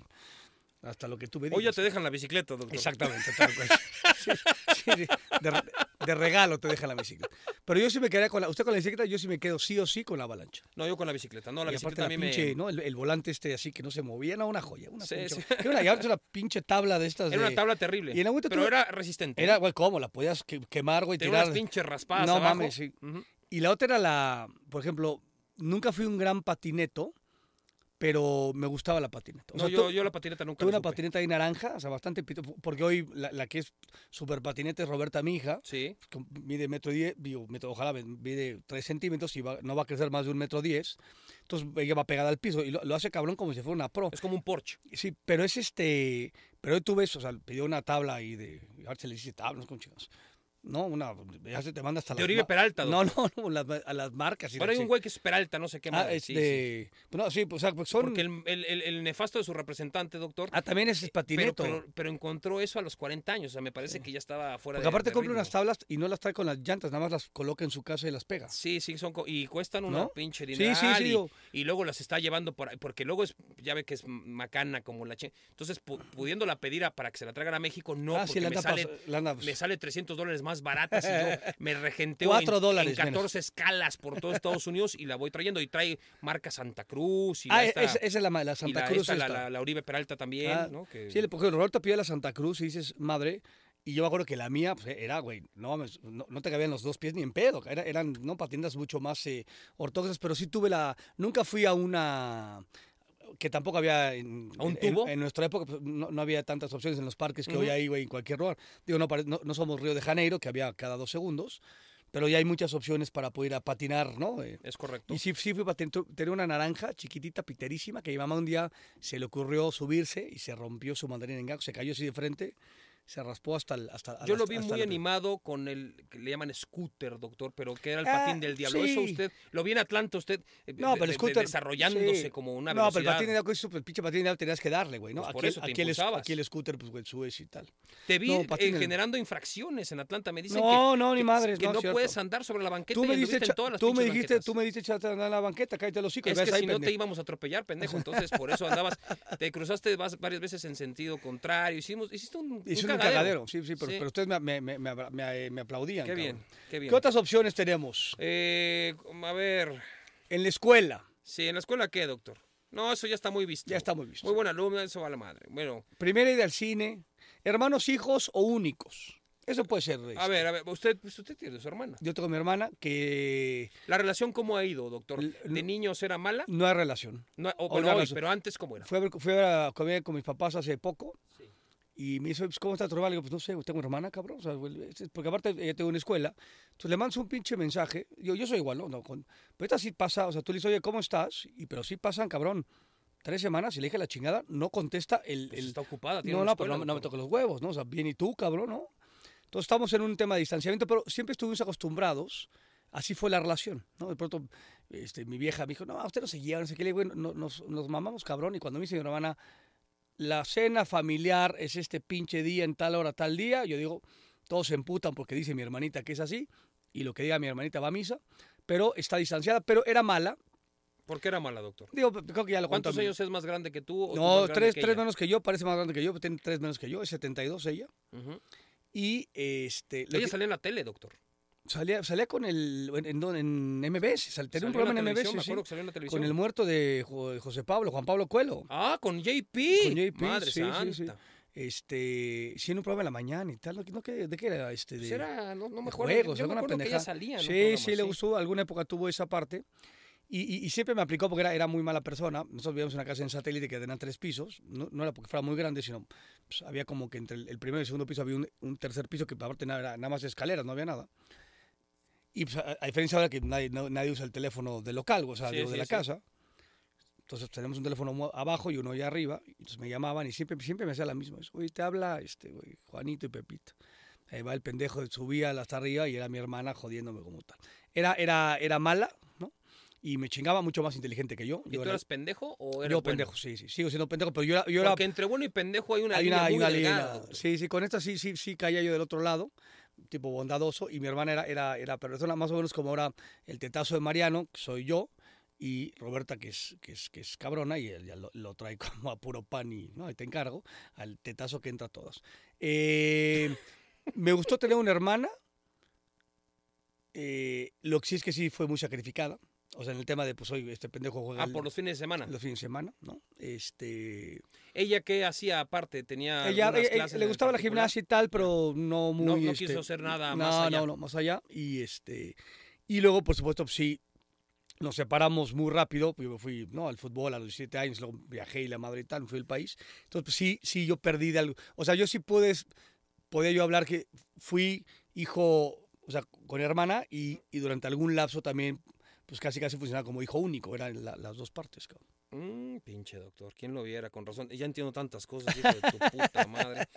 hasta lo que tú me Hoy ya digas. te dejan la bicicleta, doctor. Exactamente, tal cual. [LAUGHS] Sí, sí, [LAUGHS] sí. De, re- de regalo te deja la bicicleta. Pero yo sí me quedaría con la... Usted con la bicicleta, yo sí me quedo sí o sí con la avalancha. No, yo con la bicicleta. No, la y aparte bicicleta la a mí pinche, me... ¿no? El, el volante este así que no se movía, no, una joya. Una Sí, pinche- una, pinche tabla de estas Era de... una tabla terrible. Y en algún pero era resistente. Era, güey, ¿cómo? La podías que- quemar, güey, tirar. unas pinches raspadas No abajo. mames, sí. Y la otra era la, por ejemplo, nunca fui un gran patineto, pero me gustaba la patineta. O No, sea, yo, yo la patineta nunca tuve una supe. patineta ahí naranja, o sea, bastante pito, porque hoy la, la que es super patineta es Roberta, mi hija, Sí. que mide metro diez, metro, ojalá mide tres centímetros y va- no va a crecer más de un metro diez. Entonces ella va pegada al piso y lo, lo hace cabrón como si fuera una pro. Es como un Porsche. Sí, pero es este. Pero hoy tú ves, o sea, pidió una tabla ahí de. Ahora se le dice tabla, no es con chicos. No, una. Ya se te manda hasta De las Oribe Peralta, No, no, no, las- a las marcas. Ahora la hay un güey que es Peralta, no sé qué Ah, madre. es Sí, sí. de. No, sí, pues, o sea, pues son. Porque el, el- nefasto de su representante, doctor, Ah, también es Eh, pero, patineto. pero, pero encontró eso a los 40 años. O sea, me parece que ya estaba fuera porque de aparte de compra ritmo. unas tablas y no las trae con las llantas, nada más las coloca en su casa y las pega. Sí, sí, son y cuestan una ¿No? pinche Sí, dineral sí, sí, y, luego las está llevando por ahí, porque luego es, ya ve que es macana como la che. Entonces, pu- pudiéndola pedir a- para que se la traigan a México, no, ah, sí, porque la me anda sale, la anda- me sale 300 dólares más baratas y yo [LAUGHS] me regenteo Cuatro en, dólares en menos. 14 escalas por todo Estados Unidos y la voy trayendo y trae marca Santa Cruz y Ah, la esta- esa, esa es la, la y Santa la, Cruz. esta, la, esta. la- la Uribe Peralta también, Ah, ¿no? Que- Sí, porque Roberto pide la Santa Cruz y dices, madre. Y yo me acuerdo que la mía pues, era, güey, no, no, no te cabían los dos pies ni en pedo. Era- eran no patinetas mucho más eh, ortodoxas, pero sí tuve la. Nunca fui a una. Que tampoco había. En, ¿A un en- tubo? En, nuestra época pues, no, no había tantas opciones en los parques que hoy Ujú. hay, güey, en cualquier lugar. Digo, no, no, no somos Río de Janeiro, que había cada dos segundos, pero ya hay muchas opciones para poder ir a patinar, ¿no? Eh, es correcto. y sí, sí fui. Tenía una naranja chiquitita, piterísima, que mi mamá un día se le ocurrió subirse y se rompió su mandarín en gato, se cayó así de frente, se raspó hasta el... Hasta, Yo lo vi hasta muy animado con el que le llaman scooter, doctor, pero que era el Ah, patín del diablo. Eso sí. usted, lo vi en Atlanta usted eh, No, de- pero el de- scooter... desarrollándose sí. como una No, velocidad. pero el patín de diablo, eso, el pinche patín de diablo tenías que darle, güey, ¿no? Pues por aquí, eso te aquí, el, aquí el scooter, pues, güey, subes y tal. Te vi No, eh, generando infracciones en Atlanta. Me dicen No, que, no, ni que- madres, que no, no, puedes andar sobre la banqueta Tú me, dijiste, en todas las tú me dijiste, banquetas. tú me dijiste echarte a andar en la banqueta, cállate los hijos. Es que si no te íbamos a atropellar, pendejo. Entonces, por eso andabas, te cruzaste varias veces en sentido contrario. Hicimos, hiciste un cagadero. sí, sí, pero, Sí. pero ustedes me, me, me, me, me aplaudían. Qué bien, cabrón. qué bien. ¿Qué otras opciones tenemos? Eh, a ver, En la escuela, sí, ¿en la escuela qué, doctor? No, eso ya está muy visto. ya está muy visto. Muy buena alumna, eso va a la madre. Bueno, Primera ida al cine, hermanos, hijos o únicos. Eso puede ser. a este, ver, a ver, usted, pues usted tiene su hermana. Yo tengo a mi hermana que ¿La relación cómo ha ido, doctor? ¿De niños era mala? no hay relación. No, bueno, la hoy, relación. pero antes, ¿cómo era? Fui a, ver, fui a ver a comer con mis papás hace poco. Y me dice, pues, ¿cómo está tu hermana? Le digo, pues no sé, tengo una hermana, cabrón. O sea, güey, es- porque aparte ella tengo una escuela. Entonces le mandas un pinche mensaje. Yo, yo soy igual, ¿no? no con, pero esta sí pasa, o sea, tú le dices, oye, ¿cómo estás? Y, pero sí pasan, cabrón, tres semanas y le dije la chingada, no contesta el... Pues el está ocupada, tiene no, una no, pero escuela, no, no me toques los huevos, ¿no? O sea, bien y tú, cabrón, ¿no? Entonces estamos en un tema de distanciamiento, pero siempre estuvimos acostumbrados. Así fue la relación, ¿no? De pronto, este, mi vieja me dijo, no, usted no se lleva, no sé qué. Le digo, bueno, no- nos, nos mamamos, cabrón. Y cuando me dice mi hermana, la cena familiar es este pinche día en tal hora, tal día, yo digo, todos se emputan porque dice mi hermanita que es así. Y lo que diga mi hermanita va a misa. Pero está distanciada, pero era mala. ¿Por qué era mala, doctor? Digo, creo que ya lo ¿Cuántos años es más grande que tú? o No, tres, que tres menos que yo, parece más grande que yo, tiene tres menos que yo, es 72 ella. Ujú. Y este. Ella que- salía en la tele, doctor. Salía, salía con el. En, en, en MBS, sal- tenía un programa en MBS. me sí, acuerdo que salió en la televisión. con el muerto de Jo- José Pablo, Juan Pablo Cuelo. Ah, con JP. Con JP, Madre sí, santa. sí. Este, sí, en un programa en la mañana y tal. ¿no? ¿No qué- ¿De qué era? Este, de, Pues era, no, no me de acuerdo. juegos, yo me alguna acuerdo que ella pendejada. salía en un Sí, programa sí, le gustó. Alguna época tuvo esa parte. Y, y- y siempre me aplicó porque era, era muy mala persona. Nosotros vivíamos en una casa en satélite que tenía tres pisos. No, no era porque fuera muy grande, sino pues, había como que entre el, el primero y el segundo piso había un, un tercer piso que aparte nada, era nada más escaleras, no había nada. Y pues, a, a diferencia ahora que nadie, no- nadie usa el teléfono de local, o sea, Sí, digo, sí, de la sí. casa. Entonces tenemos un teléfono abajo y uno allá arriba. Entonces me llamaban y siempre, siempre me hacía la misma. Oye, te habla este, güey, Juanito y Pepito. Ahí va el pendejo, subía hasta arriba y era mi hermana jodiéndome como tal. Era, era, era mala, ¿no? Y me chingaba mucho más inteligente que yo. ¿Y Yo tú era- eras pendejo o eras yo bueno? pendejo, sí, sí. Sigo siendo pendejo, pero yo era... Yo era Porque entre bueno y pendejo hay una hay línea una, hay muy una delgada. línea. Sí, sí, con esta sí, sí, sí caía yo del otro lado, tipo bondadoso, y mi hermana era, era, era persona más o menos como ahora el tetazo de Mariano, que soy yo, y Roberta, que es, que es, que es cabrona, y él ya lo, lo trae [LAUGHS] como a puro pan y, ¿no? y te encargo, al tetazo que entra a todas. Eh, me gustó tener una hermana, eh, lo que sí es que sí fue muy sacrificada, o sea, en el tema de, pues hoy este pendejo juega Ah, el- por los fines de semana. los fines de semana, ¿no? Este... ¿Ella qué hacía aparte? ¿Tenía Ella, clases le gustaba la gimnasia y tal, pero no muy. No- no este, quiso hacer nada no, más allá. No, no, más allá. Y este. Y luego, por supuesto, pues, sí, nos separamos muy rápido. pues, Yo me fui ¿no? al fútbol a los 17 años, luego viajé y la madre y tal, me fui al país. Entonces, pues, sí, sí, yo perdí de algo. O sea, yo sí puedes, podía yo hablar que fui hijo, o sea, con hermana y, y durante algún lapso también, pues casi casi funcionaba como hijo único, eran la- las dos partes, cabrón. Mm, pinche doctor, ¿quién lo viera? Con razón. Ya entiendo tantas cosas, hijo de tu puta madre.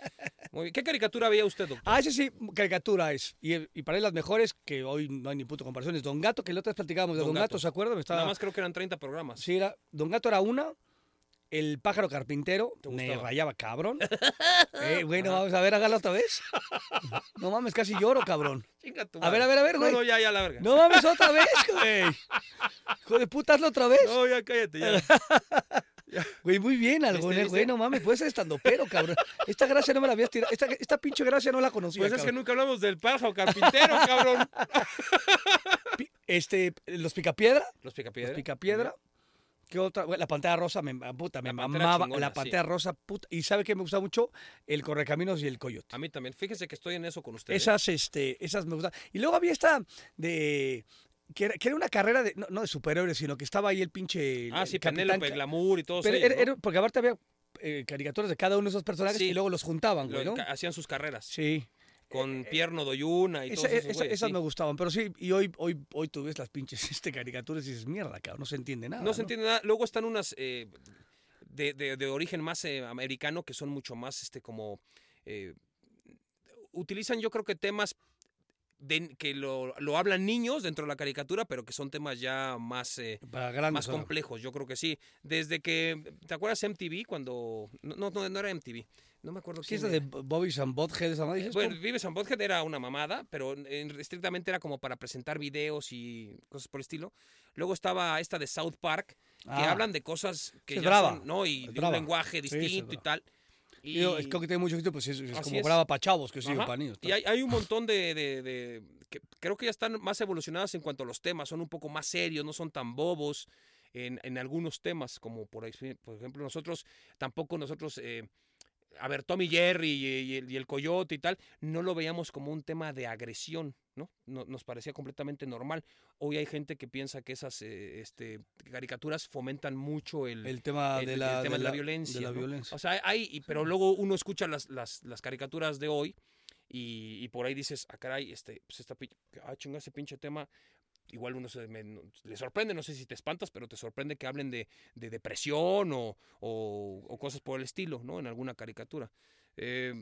Muy bien. ¿Qué caricatura veía usted, doctor? Ah, ese sí, caricatura es. Y, y para él las mejores, que hoy no hay ni punto de comparación, es Don Gato, que la otra vez platicábamos de Don Don, Gato. Gato. ¿se acuerdan? Me estaba- Nada más creo que eran 30 programas. Sí, era, Don Gato era una, el pájaro carpintero, ¿Te me rayaba cabrón. [LAUGHS] eh, bueno, vamos a ver, hágalo otra vez. No mames, casi lloro, cabrón. [LAUGHS] Chinga tu A ver, a ver, a ver, No, güey. no, ya, ya, la verga. No mames, otra vez, güey. Hijo de puta, hazlo otra vez. No, ya cállate, ya. [LAUGHS] Güey, muy bien, algo, ¿Viste, viste? güey, no mames, puedes ser estando pero, cabrón. Esta gracia no me la habías tirado, esta, esta pinche gracia no la conocía, Pues es que nunca hablamos del pájaro carpintero, cabrón. Este, los picapiedra, Los Los picapiedra. Picapiedra. ¿Qué otra? Bueno, la pantera rosa, me, puta, me La mamaba. chingona, la sí. pantera rosa, puta. Y sabe que me gusta mucho el correcaminos y el coyote. A mí también. Fíjese que estoy en eso con usted. ¿eh? Esas, este, esas me gustan. Y luego había esta de. Que era, que era una carrera de, no, no de superhéroes, sino que estaba ahí el pinche. Ah, el sí, Penélope, Glamour y ellos, era- ¿no? porque aparte había eh, caricaturas de cada uno de esos personajes Sí. y luego los juntaban, güey, ¿no? Hacían sus carreras. Sí. Con Pierno Doyuna y Esa- todos esos esa- güeyes, esas sí. me gustaban, pero sí, y hoy, hoy, hoy tú ves las pinches [LAUGHS] este, caricaturas y dices, mierda, cabrón, no se entiende nada. No se entiende nada. Luego están unas eh, de, de- de origen más eh, americano que son mucho más este como eh, utilizan yo creo que temas de- que lo, lo hablan niños dentro de la caricatura, pero que son temas ya más, eh, grandes. más complejos, yo creo que sí. Desde que, ¿te acuerdas MTV cuando, no, no, no era MTV, no me acuerdo ¿Qué es quién de era. Bobby and Bothead esa madre? Bueno, Vives and Butthead era una mamada, pero en- estrictamente era como para presentar videos y cosas por el estilo. Luego estaba esta de South Park, que Ah. hablan de cosas que Sí, ya brava, son, ¿no? Y de un lenguaje Sí, sí, distinto y tal. Y, Yo, es creo que tiene mucho éxito, pues es, como es. brava para chavos, que sí, Ajá. para niños. Y hay, hay un montón de, de- de- que creo que ya están más evolucionadas en cuanto a los temas, son un poco más serios, no son tan bobos en, en algunos temas, como por, por ejemplo nosotros, tampoco nosotros, eh, a ver, Tommy Jerry y, y el, y el Coyote y tal, no lo veíamos como un tema de agresión, ¿no? No- nos parecía completamente normal. Hoy hay gente que piensa que esas eh, este, caricaturas fomentan mucho el, El tema el- de la, tema de la violencia. de la ¿no? violencia. O sea, hay, pero luego uno escucha las, las, las caricaturas de hoy y, y por ahí dices, ah, caray, este, pues esta, ah, chinga, ese pinche tema. Igual uno se le sorprende, no sé si te espantas, pero te sorprende que hablen de, de depresión o, o- o cosas por el estilo, ¿no? En alguna caricatura. Eh,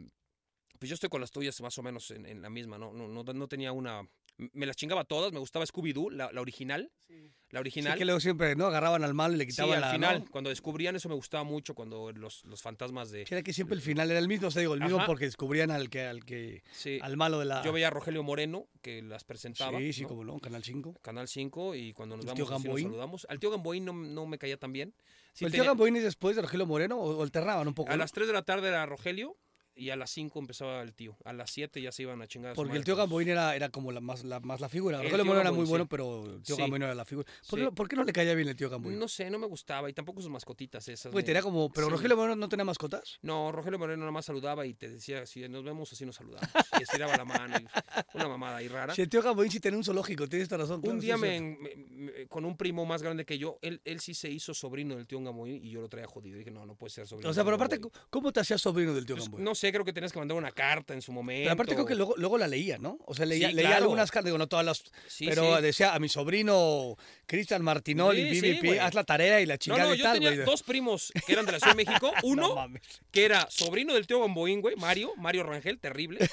pues yo estoy con las tuyas más o menos en, en la misma, ¿no? No, no, no tenía una... Me las chingaba todas, me gustaba Scooby-Doo, la, la original. La Sí, original. que luego siempre, ¿no? Agarraban al malo y le Sí, quitaban al la... final, ¿no? cuando descubrían eso me gustaba mucho, cuando los, los fantasmas de... Sí, era que siempre el final era el mismo, o sea, digo, el mismo Ajá. porque descubrían al que, al que, Sí, al malo de la... yo veía a Rogelio Moreno, que las presentaba. Sí, sí, ¿no? como no, Canal 5. Canal 5, y cuando nos El tío vamos así nos saludamos. Al tío Gamboín no, no me caía tan bien. Sí ¿El tío tenía- Gamboín es después de Rogelio Moreno o, o alternaban un poco? a no? las 3 de la tarde era Rogelio, y a las 5 empezaba el tío. A las 7 ya se iban a chingar a Porque el tío. Gamboín era, era como la más, la, más la figura. El Moreno era muy Gamboín, bueno, sí. pero el tío Sí. Gamboín era la figura. ¿Por, Sí. qué, por qué no le caía bien el tío Gamboín? No sé, no me gustaba, y tampoco sus mascotitas esas. Tenía como... ¿Pero Sí. Rogelio Moreno no tenía mascotas? No, Rogelio Moreno nada más saludaba y te decía, si nos vemos, así nos saludamos. Y estiraba la mano, y una mamada ahí rara. Si el tío Gamboín sí tenía un zoológico, tienes esta razón. claro, Un sí día me, me- me- con un primo más grande que yo, él, él sí se hizo sobrino del tío Gamboín y yo lo traía jodido. Dije, no, no puede ser sobrino. O sea, pero aparte. ¿cómo te hacías sobrino del tío Pues, Gamboín? no sé, creo que tenías que mandar una carta en su momento. Pero aparte creo que luego, luego la leía, ¿no? O sea, leía, Sí, leía claro. algunas cartas, digo, no todas las... Sí, pero sí. decía a mi sobrino Cristian Martinoli, BBP, haz la tarea y la No, chingada no, y yo tal, tenía dos primos que eran de la Ciudad de [LAUGHS] México. Uno, No que era sobrino del tío Gamboín, güey, Mario, Mario Rangel, terrible. [LAUGHS]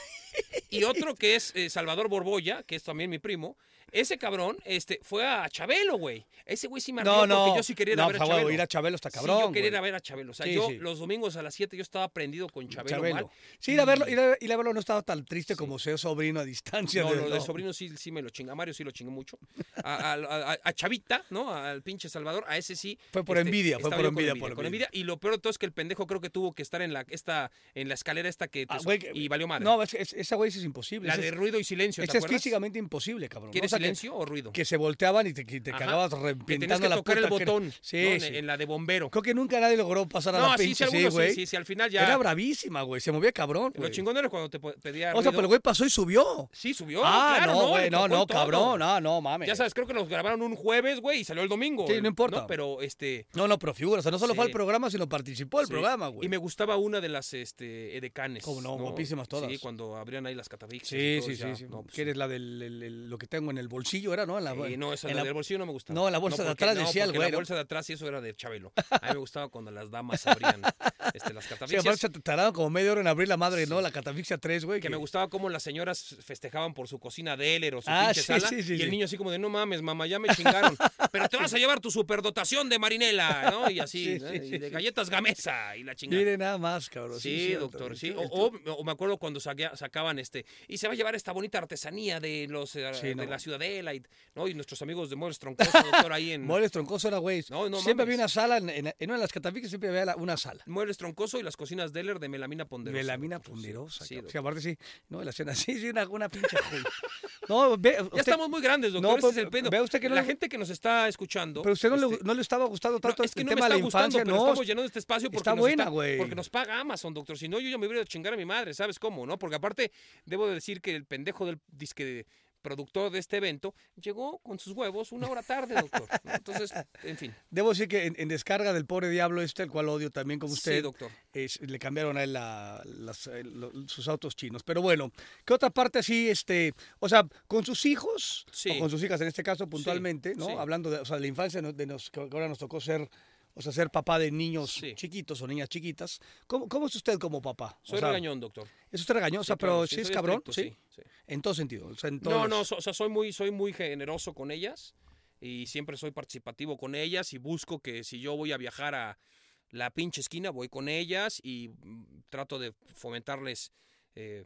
Y otro que es eh, Salvador Borbolla, que es también mi primo. Ese cabrón este, fue a Chabelo, güey. Ese güey sí me No, ardió no. porque yo sí quería ir a no, ver a favor, Chabelo. ir a Chabelo está Sí, cabrón, yo quería ir a ver a Chabelo. O sea, Sí, yo sí. los domingos a las 7 yo estaba prendido con Chabelo. Chabelo. mal. Sí, ir a verlo, ir a, ir a verlo no estaba tan triste como ser sobrino a distancia. No, de, lo de no. sobrino sí, sí me lo chinga. A Mario sí lo chingué mucho. A, a- a- a Chavita, ¿no? Al pinche Salvador, a ese sí. Fue por envidia, fue por envidia, por con envidia. envidia. Y lo peor de todo es que el pendejo creo que tuvo que estar en la, esta, en la escalera esta que te Ah, güey, que- y valió madre. No, es- es- esa güey es imposible. la de ruido y silencio, ¿te esa es físicamente imposible, cabrón. ¿Quieres O sea, que- silencio o ruido? Que, se volteaban y te, que te cagabas que la tocar el botón Sí, ¿no? En- sí. En, la de bombero. Creo que nunca nadie logró pasar a No, la sí, pinche, sí, güey. sí, sí, al final ya. Era bravísima, güey. Se movía cabrón, Lo chingón era cuando te pedía. O sea, pero el güey pasó y subió. Sí, subió. ah, claro, no, güey. No, no, cabrón. No, no, mames. Ya sabes, creo que nos grabaron un jueves, güey, y salió el domingo. Sí, no importa. Pero este. No, no, pero figura. O sea, no solo fue al programa, sino participó Sí. programa, güey. Y me gustaba una de las este, edecanes. Cómo no, guapísimas todas. Sí, cuando abrían ahí las catafixas. Sí, sí, sí. sí. No, pues, que eres la del el- el- lo que tengo en el bolsillo, ¿era, no? En la, eh, no, en la del bolsillo no me gustaba. No, en la bolsa de porque- atrás no, decía el porque güey, La ¿no? bolsa de atrás y eso era de Chabelo. A mí me gustaba cuando las damas abrían este, las Sí, catafixias. aparte se tardaron como media hora en abrir la madre, ¿no? La catafixia 3, güey. que me gustaba cómo las señoras festejaban por su cocina de Heller o su Ah, pinche sí, sala. sí, sí, y el sí. niño así como de, no mames, mamá, ya me chingaron. Pero te vas a llevar tu superdotación de marinela, ¿no? Y así, Sí, ¿no? sí, y sí, de sí. galletas gamesa y la chingada. Mire nada más, cabrón. Sí, doctor, sí. O, me acuerdo cuando sacaban este. Y se va a llevar esta bonita artesanía de los eh, Sí, de no. la Ciudadela y, ¿no? y nuestros amigos de Muebles Troncoso, [LAUGHS] doctor, ahí en. Muebles Troncoso era, güey. No, no siempre mames. había una sala, en, en- en una de las catafixias siempre había una sala. Muebles Troncoso y las cocinas Deller de melamina ponderosa. Melamina doctor, ponderosa. Sí. Sí, aparte sí. No, la cena [LAUGHS] sí, sí, una, una pinche. No, ve, Ya estamos muy grandes, doctor. No, ese es pero el pedo. vea usted que no la le- gente que nos está escuchando. Pero usted no, le, este, no le estaba gustando no, tanto es que el no me tema está de la gustando, infancia, pero no. estamos llenando este espacio porque está nos buena, está- güey. porque nos paga Amazon, doctor. Si no, yo ya me hubiera ido a chingar a mi madre, ¿sabes cómo? ¿No? Porque aparte, debo de decir que el pendejo del disque productor de este evento llegó con sus huevos una hora tarde, doctor. ¿no? [LAUGHS] Entonces, en fin. Debo decir que en, en descarga del pobre diablo este, el cual odio también como usted, Sí, doctor. le cambiaron a él la- las, eh, sus autos chinos. Pero bueno, ¿qué otra parte así, este, o sea, con sus hijos, Sí. o con sus hijas en este caso puntualmente, ¿no? sí. Hablando de, o sea, de la infancia, de nos, que ahora nos tocó ser O sea, ser papá de niños Sí. chiquitos o niñas chiquitas. ¿Cómo, cómo es usted como papá? O Soy sea, regañón, doctor. ¿Es usted regañón? O sea, Sí, pero sí, es cabrón, estricto, ¿sí? En todo sentido. o sea, en No, no, so- o sea, soy muy, soy muy generoso con ellas y siempre soy participativo con ellas y busco que si yo voy a viajar a la pinche esquina, voy con ellas y mm, trato de fomentarles eh,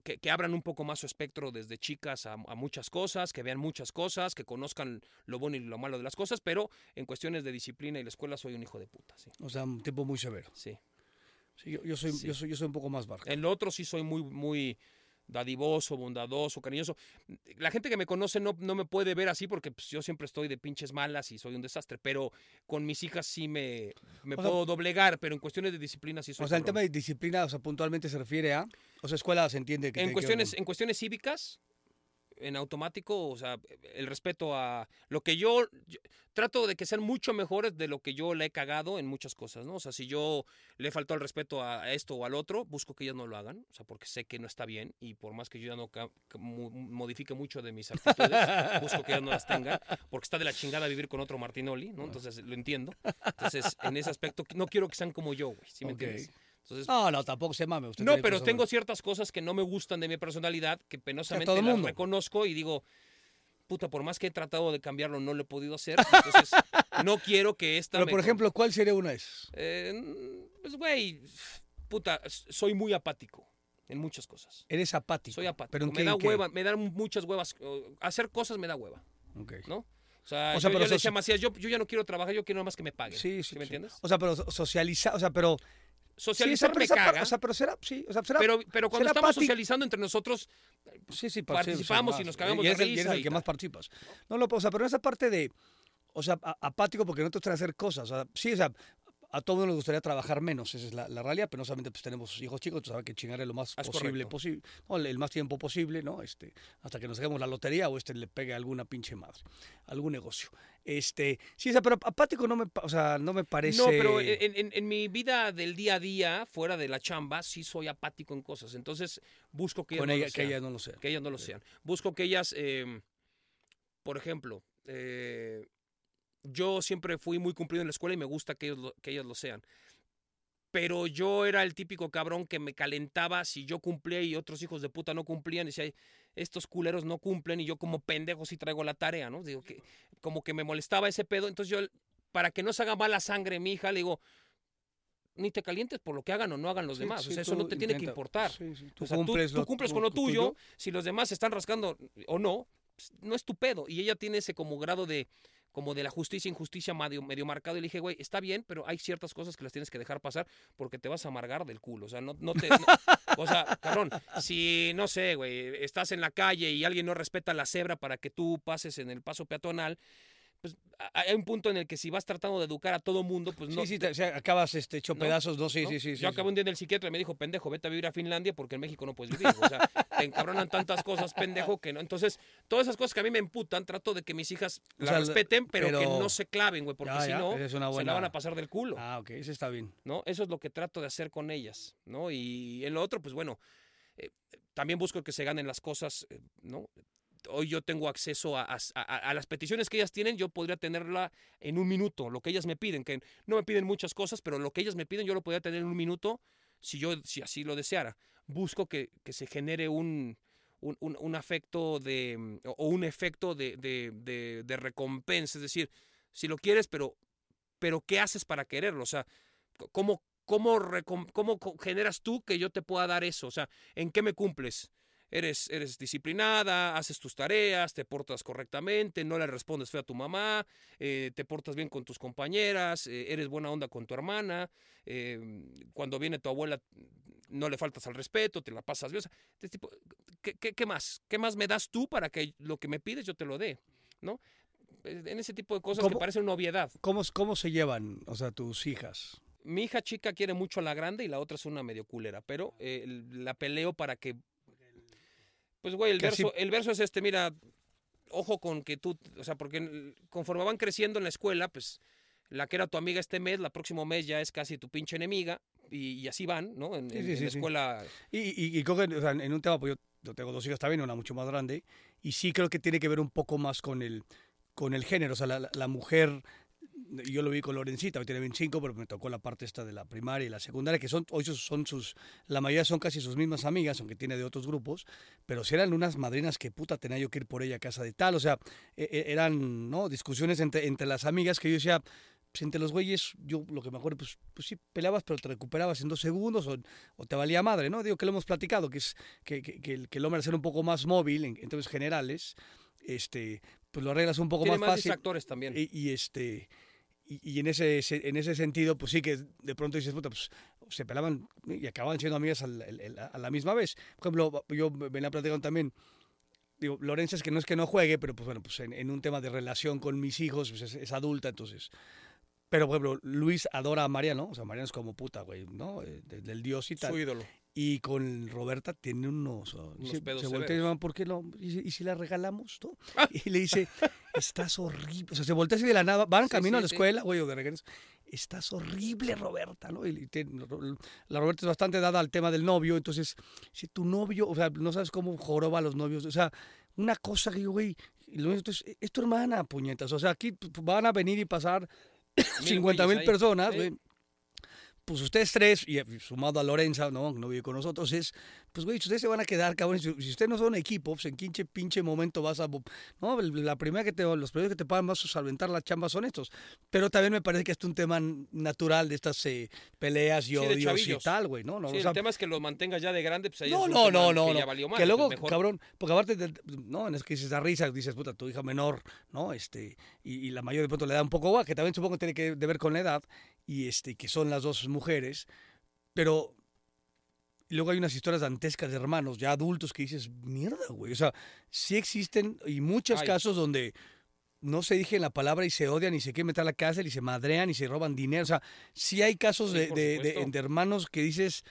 que, que abran un poco más su espectro desde chicas a, a muchas cosas, que vean muchas cosas, que conozcan lo bueno y lo malo de las cosas, pero en cuestiones de disciplina y la escuela soy un hijo de puta, sí. O sea, un tipo muy severo. sí. Sí, yo, yo soy, Sí. yo, soy, yo soy un poco más bajo. En lo otro sí soy muy, muy dadivoso, bondadoso, cariñoso. La gente que me conoce no, no me puede ver así porque pues, yo siempre estoy de pinches malas y soy un desastre, pero con mis hijas sí me, me sea- puedo doblegar, pero en cuestiones de disciplina sí soy O sea, el tema de disciplina, o sea, puntualmente se refiere a... O sea, escuela se entiende que... en que cuestiones, con- en cuestiones cívicas, en automático, o sea, el respeto a lo que yo, yo- trato de que sean mucho mejores de lo que yo le he cagado en muchas cosas, ¿no? O sea, si yo le faltado el respeto a esto o al otro, busco que ellas no lo hagan, o sea, porque sé que no está bien y por más que yo ya no modifique mucho de mis actitudes, [LAUGHS] busco que ellas no las tengan, porque está de la chingada vivir con otro Martinoli, ¿no? Entonces lo entiendo. Entonces, en ese aspecto, no quiero que sean como yo, güey, ¿sí me Ok. entiendes? Entonces, No, no, tampoco se mame. Usted no, pero tengo ciertas cosas que no me gustan de mi personalidad, que penosamente todo las mundo. reconozco y digo, puta, por más que he tratado de cambiarlo, no lo he podido hacer. Entonces, no quiero que esta. Pero, me- por ejemplo, ¿cuál sería una de esas? Eh, pues, güey, puta, soy muy apático en muchas cosas. Eres apático. Soy apático. ¿Pero en me qué, da qué? hueva, me dan muchas huevas. Hacer cosas me da hueva, Ok. ¿no? O sea, O sea, yo, pero yo le sos- decía a Macías, yo, yo ya no quiero trabajar, yo quiero nada más que me paguen. Sí, sí, me sí. entiendes? O sea, pero so- socializar, o sea, pero... Socializar sí, me caga. O sea, pero será, sí, o sea, será... pero, pero cuando será estamos socializando entre nosotros, sí, sí, participamos sí, y nos cagamos y de eres el- y risa eres el y que más participas. No, no, o sea, pero esa parte de... O sea, apático porque no te gusta hacer cosas. O sea, sí, o sea, a todo mundo nos gustaría trabajar menos, esa es la, la realidad, pero no solamente pues, tenemos hijos chicos, entonces hay que chingarle lo más Es posible, posible no, el, el más tiempo posible, ¿no? Este, hasta que nos hagamos la lotería o este le pegue a alguna pinche madre, algún negocio. Este, sí, pero apático no me, o sea, no me parece... No, pero en, en- en mi vida del día a día, fuera de la chamba, sí soy apático en cosas. Entonces busco que ellas, no, ella, lo que sean, ella no lo sea. que ellas no lo sean. Busco que ellas, eh, por ejemplo, eh, yo siempre fui muy cumplido en la escuela y me gusta que, ellos lo- que ellas lo sean. Pero yo era el típico cabrón que me calentaba si yo cumplía y otros hijos de puta no cumplían. Y decía, estos culeros no cumplen y yo como pendejo sí traigo la tarea, ¿no? Digo que como que me molestaba ese pedo. Entonces yo, para que no se haga mala sangre mi hija, le digo, ni te calientes por lo que hagan o no hagan los Sí, demás. sí, o sea, eso no te tiene que importar. sí, tú O sea, tú- cumples tú, con lo tu tuyo, si los demás se están rascando o no, pues, no es tu pedo. Y ella tiene ese como grado de como de la justicia injusticia medio, medio marcado y le dije, güey, está bien, pero hay ciertas cosas que las tienes que dejar pasar porque te vas a amargar del culo. O sea, no, no te... no- [LAUGHS] o sea, cabrón, si, no sé, güey, estás en la calle y alguien no respeta la cebra para que tú pases en el paso peatonal, pues hay un punto en el que si vas tratando de educar a todo mundo, pues no... sí, sí, te- sea, acabas este, hecho ¿no? pedazos, no, sí, ¿no? sí, sí. sí, Yo acabé sí. un día en el psiquiatra y me dijo, pendejo, vete a vivir a Finlandia porque en México no puedes vivir. O sea, [LAUGHS] te encabronan tantas cosas, pendejo, que no. Entonces, todas esas cosas que a mí me emputan, trato de que mis hijas O las sea, respeten, pero, que no se claven, güey, porque Ya, si ya, no, esa es una se la van a pasar del culo, Ah, ok, ese está bien. ¿no? Eso es lo que trato de hacer con ellas, ¿no? Y en lo otro, pues bueno, eh, también busco que se ganen las cosas, eh, ¿no? Hoy yo tengo acceso a, a- a- las peticiones que ellas tienen, yo podría tenerla en un minuto, lo que ellas me piden, que no me piden muchas cosas, pero lo que ellas me piden yo lo podría tener en un minuto si yo si así lo deseara. Busco que, que se genere un, un, un- afecto de, mm, o un efecto de, de, de- de recompensa, es decir, si lo quieres, pero, pero ¿qué haces para quererlo? O sea, ¿cómo, cómo, cómo generas tú que yo te pueda dar eso? O sea, ¿en qué me cumples? Eres, eres disciplinada, haces tus tareas, te portas correctamente, no le respondes feo a tu mamá, eh, te portas bien con tus compañeras, eh, eres buena onda con tu hermana, eh, cuando viene tu abuela no le faltas al respeto, te la pasas bien. Este tipo, ¿qué, qué, qué más? ¿Qué más me das tú para que lo que me pides yo te lo dé? ¿No? En ese tipo de cosas que parecen una obviedad. ¿Cómo, ¿Cómo se llevan, o sea, tus hijas? Mi hija chica quiere mucho a la grande y la otra es una medio culera, pero eh, la peleo para que... Pues, güey, el así- verso, el verso es este, mira, ojo con que tú, o sea, porque conforme van creciendo en la escuela, pues la que era tu amiga este mes, la próximo mes ya es casi tu pinche enemiga, y, y así van, ¿no? En, Sí, en- sí, en sí, la escuela... Y, y, y creo que, o sea, en un tema, pues yo, tengo dos hijas también, una mucho más grande, y sí creo que tiene que ver un poco más con el, con el género. O sea, la mujer yo lo vi con Lorencita, hoy tiene 25, pero me tocó la parte esta de la primaria y la secundaria, que son, hoy son sus, la mayoría son casi sus mismas amigas, aunque tiene de otros grupos, pero si eran unas madrinas que puta tenía yo que ir por ella a casa de tal, o sea, e- e- eran, ¿no? Discusiones entre, entre las amigas que yo decía, pues entre los güeyes, yo lo que me acuerdo, pues, pues sí, peleabas, pero te recuperabas en dos segundos o, o te valía madre, ¿no? Digo que lo hemos platicado, que es que, que, que el, que el hombre al ser un poco más móvil en, en términos generales, este, pues lo arreglas un poco Tiene más más fácil. distractores también. Y, y, este y, en ese se- en ese sentido pues sí que de pronto dices puta pues se pelaban y acababan siendo amigas el- el- a la misma vez por ejemplo yo venía platicando también digo Lorenza es que no es que no juegue pero pues bueno pues en, en un tema de relación con mis hijos pues es, es adulta entonces. Pero por ejemplo Luis adora a Mariano o sea Mariano es como puta güey no Eh, de- del dios y tal. Su ídolo. Y con Roberta tiene unos, uh, Unos se, pedos se voltea y "Mamá, ¿por qué no? ¿Y, si- y si la regalamos? no?". [LAUGHS] Y le dice, estás horrible. O sea, se voltea así de la nada, van Sí, camino a la escuela, güey, o de regreso. Estás horrible, Roberta, ¿no? Y, la Roberta es bastante dada al tema del novio, entonces, si tu novio, o sea, no sabes cómo joroba a los novios, o sea, una cosa que yo, güey, entonces, es tu hermana, puñetas. O sea, aquí p- p- van a venir y pasar 50 mil personas, güey. Pues ustedes tres, y y sumado a Lorenza, ¿no? No vive con nosotros, es, pues, güey, ustedes se van a quedar, cabrón. Si, si ustedes no son equipo, pues en quinche pinche momento vas a. No, la primera que te, los primeros que te pagan vas a solventar la chamba son estos. Pero también me parece que es un tema natural de estas eh, peleas y Sí, odios y tal, güey, ¿no? no Sí, o sea, el tema es que lo mantengas ya de grande, pues ahí no, es no, no, no, que no. ya valió mal, que luego, pues cabrón, porque aparte, de- no, en es que dices da risa, dices, puta, tu hija menor, ¿no? Este, y, y la mayor de pronto le da un poco guay, que también supongo que tiene que ver con la edad, y este, que son las dos mujeres, pero y luego hay unas historias dantescas de hermanos, ya adultos, que dices, mierda, güey. O sea, sí existen, y muchos Ay. casos donde no se dije la palabra y se odian y se quieren meter a la cárcel y se madrean y se roban dinero. O sea, sí hay casos Sí, de, de- de- supuesto. de hermanos que dices,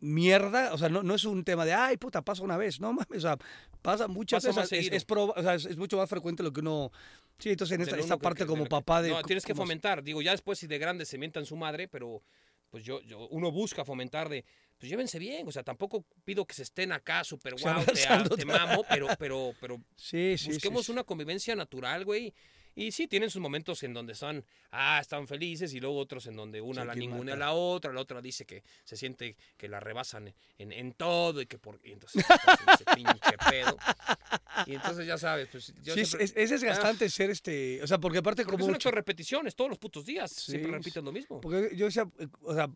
mierda, o sea, no, no es un tema de, ay, puta, pasa una vez, no mames, o sea, pasa muchas Pasa veces, es, seguido. es proba- o sea, es, es mucho más frecuente lo que uno, sí, entonces en esta, esta parte que- como papá de... No, tienes que fomentar. Digo, ya después si de grande se mientan su madre, pero pues yo, yo uno busca fomentar de, pues llévense bien. O sea, tampoco pido que se estén acá [LAUGHS] sea, guau, te, abrazándote. te mamo, pero, pero, pero [LAUGHS] Sí, sí, busquemos sí. una convivencia natural, güey. Y sí, tienen sus momentos en donde son, ah, están felices, y luego otros en donde una la ninguna a la otra, la otra dice que se siente que la rebasan en, en todo y que por. Y entonces [LAUGHS] en ese pinche pedo. Y entonces ya sabes, pues yo Sí, es, siempre- es, es desgastante ser este, o sea, porque aparte porque como es un acto de repeticiones todos los putos días. siempre Sí, repiten lo mismo. Porque yo decía, eh, o sea,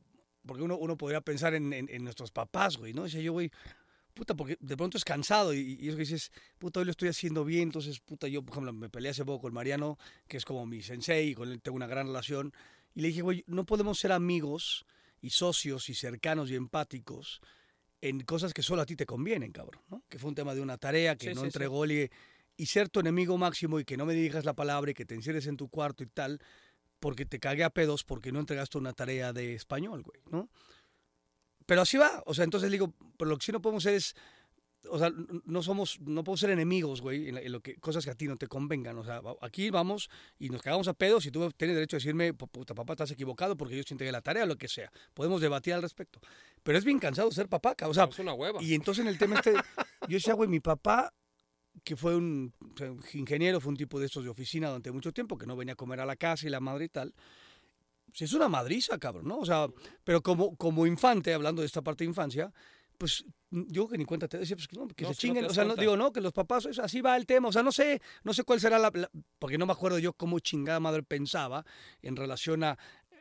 porque uno, uno podría pensar en, en- en nuestros papás, güey, ¿no? Decía yo, güey, puta, porque de pronto es cansado y, y eso que dices, puta, hoy lo estoy haciendo bien, entonces, puta, yo, por ejemplo, me peleé hace poco con Mariano, que es como mi sensei y con él tengo una gran relación, y le dije, güey, no podemos ser amigos y socios y cercanos y empáticos en cosas que solo a ti te convienen, cabrón, ¿no? Que fue un tema de una tarea que Sí, no sí, sí. entregó, dije, y ser tu enemigo máximo y que no me dirijas la palabra y que te encierres en tu cuarto y tal, porque te cagué a pedos porque no entregaste una tarea de español, güey, ¿no? Pero así va, o sea, entonces digo, pero lo que sí no podemos hacer es, o sea, no somos, no podemos ser enemigos, güey, en, la- en lo que, cosas que a ti no te convengan, o sea, aquí vamos y nos cagamos a pedos y tú tienes derecho a decirme, "Pu- puta, papá, estás equivocado porque yo sí entregué la tarea lo que sea, podemos debatir al respecto, pero es bien cansado ser papá, o sea, es una hueva. y entonces en el tema este, yo decía, güey, mi papá, que fue un, ingeniero, fue un tipo de estos de oficina durante mucho tiempo, que no venía a comer a la casa y la madre y tal. pues es una madriza, cabrón, ¿no? O sea, pero como, como infante, hablando de esta parte de infancia, pues yo que ni cuenta te decía, pues que, no, que No, se si chinguen, o sea, no, digo, no, que los papás, así va el tema, o sea, no sé, no sé cuál será la, la- porque no me acuerdo yo cómo chingada madre pensaba en relación a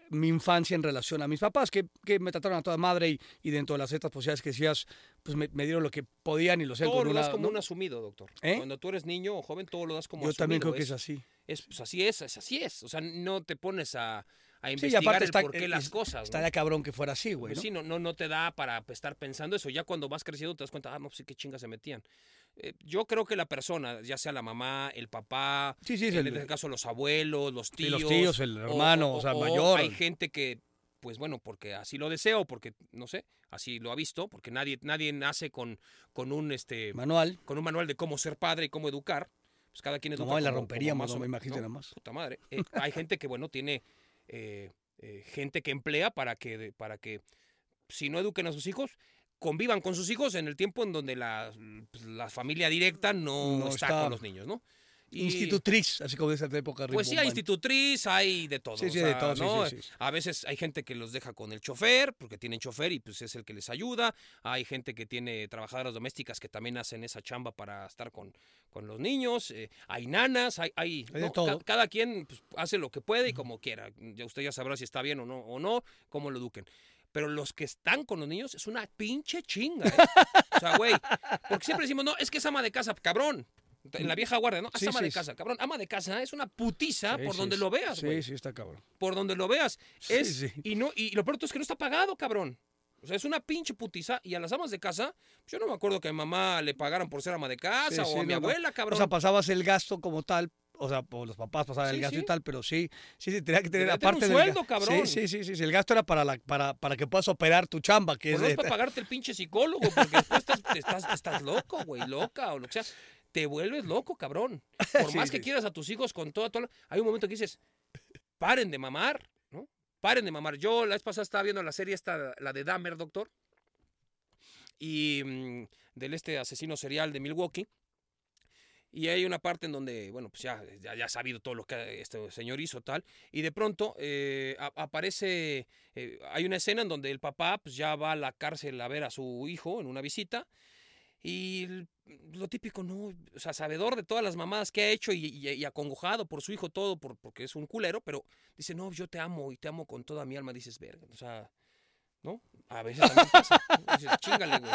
mi infancia en relación a mis papás, que, que me trataron a toda madre y, y dentro de las ciertas posibilidades que decías, pues me, me dieron lo que podían y lo sé todo lo una, das como ¿no? un asumido, doctor. ¿Eh? Cuando tú eres niño o joven, todo lo das como Yo asumido. también creo que es así. es, pues así es, es así es. O sea, no te pones a, a Sí, y investigar aparte el está, por qué eh, las cosas. ¿no? Estaría cabrón que fuera así, güey, Pues ¿no? sí, no, no, no te da para estar pensando eso. Ya cuando vas creciendo te das cuenta, ah, no, pues sí, qué chingas se metían. Eh, yo creo que la persona, ya sea la mamá, el papá, Sí, sí, en el- este caso los abuelos, los Sí, tíos. los tíos, el hermano, o sea, mayor. Hay gente que, pues bueno, porque así lo deseo, porque, no sé, así lo ha visto, porque nadie, nadie nace con, con un este manual. con un manual de cómo ser padre y cómo educar. Pues cada quien No, educa. y la como romperíamos, más no o- me imagino nada más. Puta madre. Eh, hay gente que, bueno, tiene eh, eh, gente que emplea para que, para que, si no eduquen a sus hijos, convivan con sus hijos en el tiempo en donde la, pues, la familia directa no, No está, está. con los niños, ¿no? Y- Institutriz, así como de esa época. Pues sí, hay institutriz, hay de todo. Sí, o sí, de todo, sí, ¿no? sí, sí. A veces hay gente que los deja con el chofer, porque tienen chofer y pues es el que les ayuda. Hay gente que tiene trabajadoras domésticas que también hacen esa chamba para estar con, con los niños. eh, hay nanas, hay... hay, Hay de todo. Ca- cada quien pues, hace lo que puede y como quiera. Ya usted ya sabrá si está bien o no, o no, cómo lo eduquen. Pero los que están con los niños es una pinche chinga, ¿eh? O sea, güey, porque siempre decimos, no, es que es ama de casa, cabrón. En la vieja guardia, ¿no? Sí, ama sí, de casa, cabrón. Ama de casa es una putiza Sí, por donde lo veas, güey. Sí, sí, está cabrón. Por donde lo veas. Sí, Es, sí. Y, no, y lo peor es que no está pagado, cabrón. O sea, es una pinche putiza. Y a las amas de casa, pues, yo no me acuerdo que a mi mamá le pagaran por ser ama de casa o a mi no, abuela, cabrón. O sea, pasabas el gasto como tal, o sea, por los papás pasaban Sí, el gasto sí. y tal, pero sí, sí, sí, tenía que tener aparte un del sueldo, cabrón. Sí, sí, sí, sí, el gasto era para, la, para, para que puedas operar tu chamba, que Pues es no es para pagarte el pinche psicólogo, porque después estás, estás, estás loco, güey, loca o lo que sea. Te vuelves loco, cabrón. [LAUGHS] Por Sí, más que sí. quieras a tus hijos con toda, toda... Hay un momento que dices, paren de mamar, ¿no? Paren de mamar. Yo la vez pasada estaba viendo la serie esta, la de Dahmer, doctor, y mm, del este asesino serial de Milwaukee. Y hay una parte en donde, bueno, pues ya, ya, ya ha sabido todo lo que este señor hizo, tal. Y de pronto eh, a- aparece, eh, hay una escena en donde el papá pues ya va a la cárcel a ver a su hijo en una visita. Y lo típico, ¿no? O sea, sabedor de todas las mamadas que ha hecho y, y- y acongojado por su hijo, todo, por, porque es un culero, pero dice, no, yo te amo y te amo con toda mi alma. Dices, verga, o sea, ¿no? A veces también pasa. Dices, chingale, güey.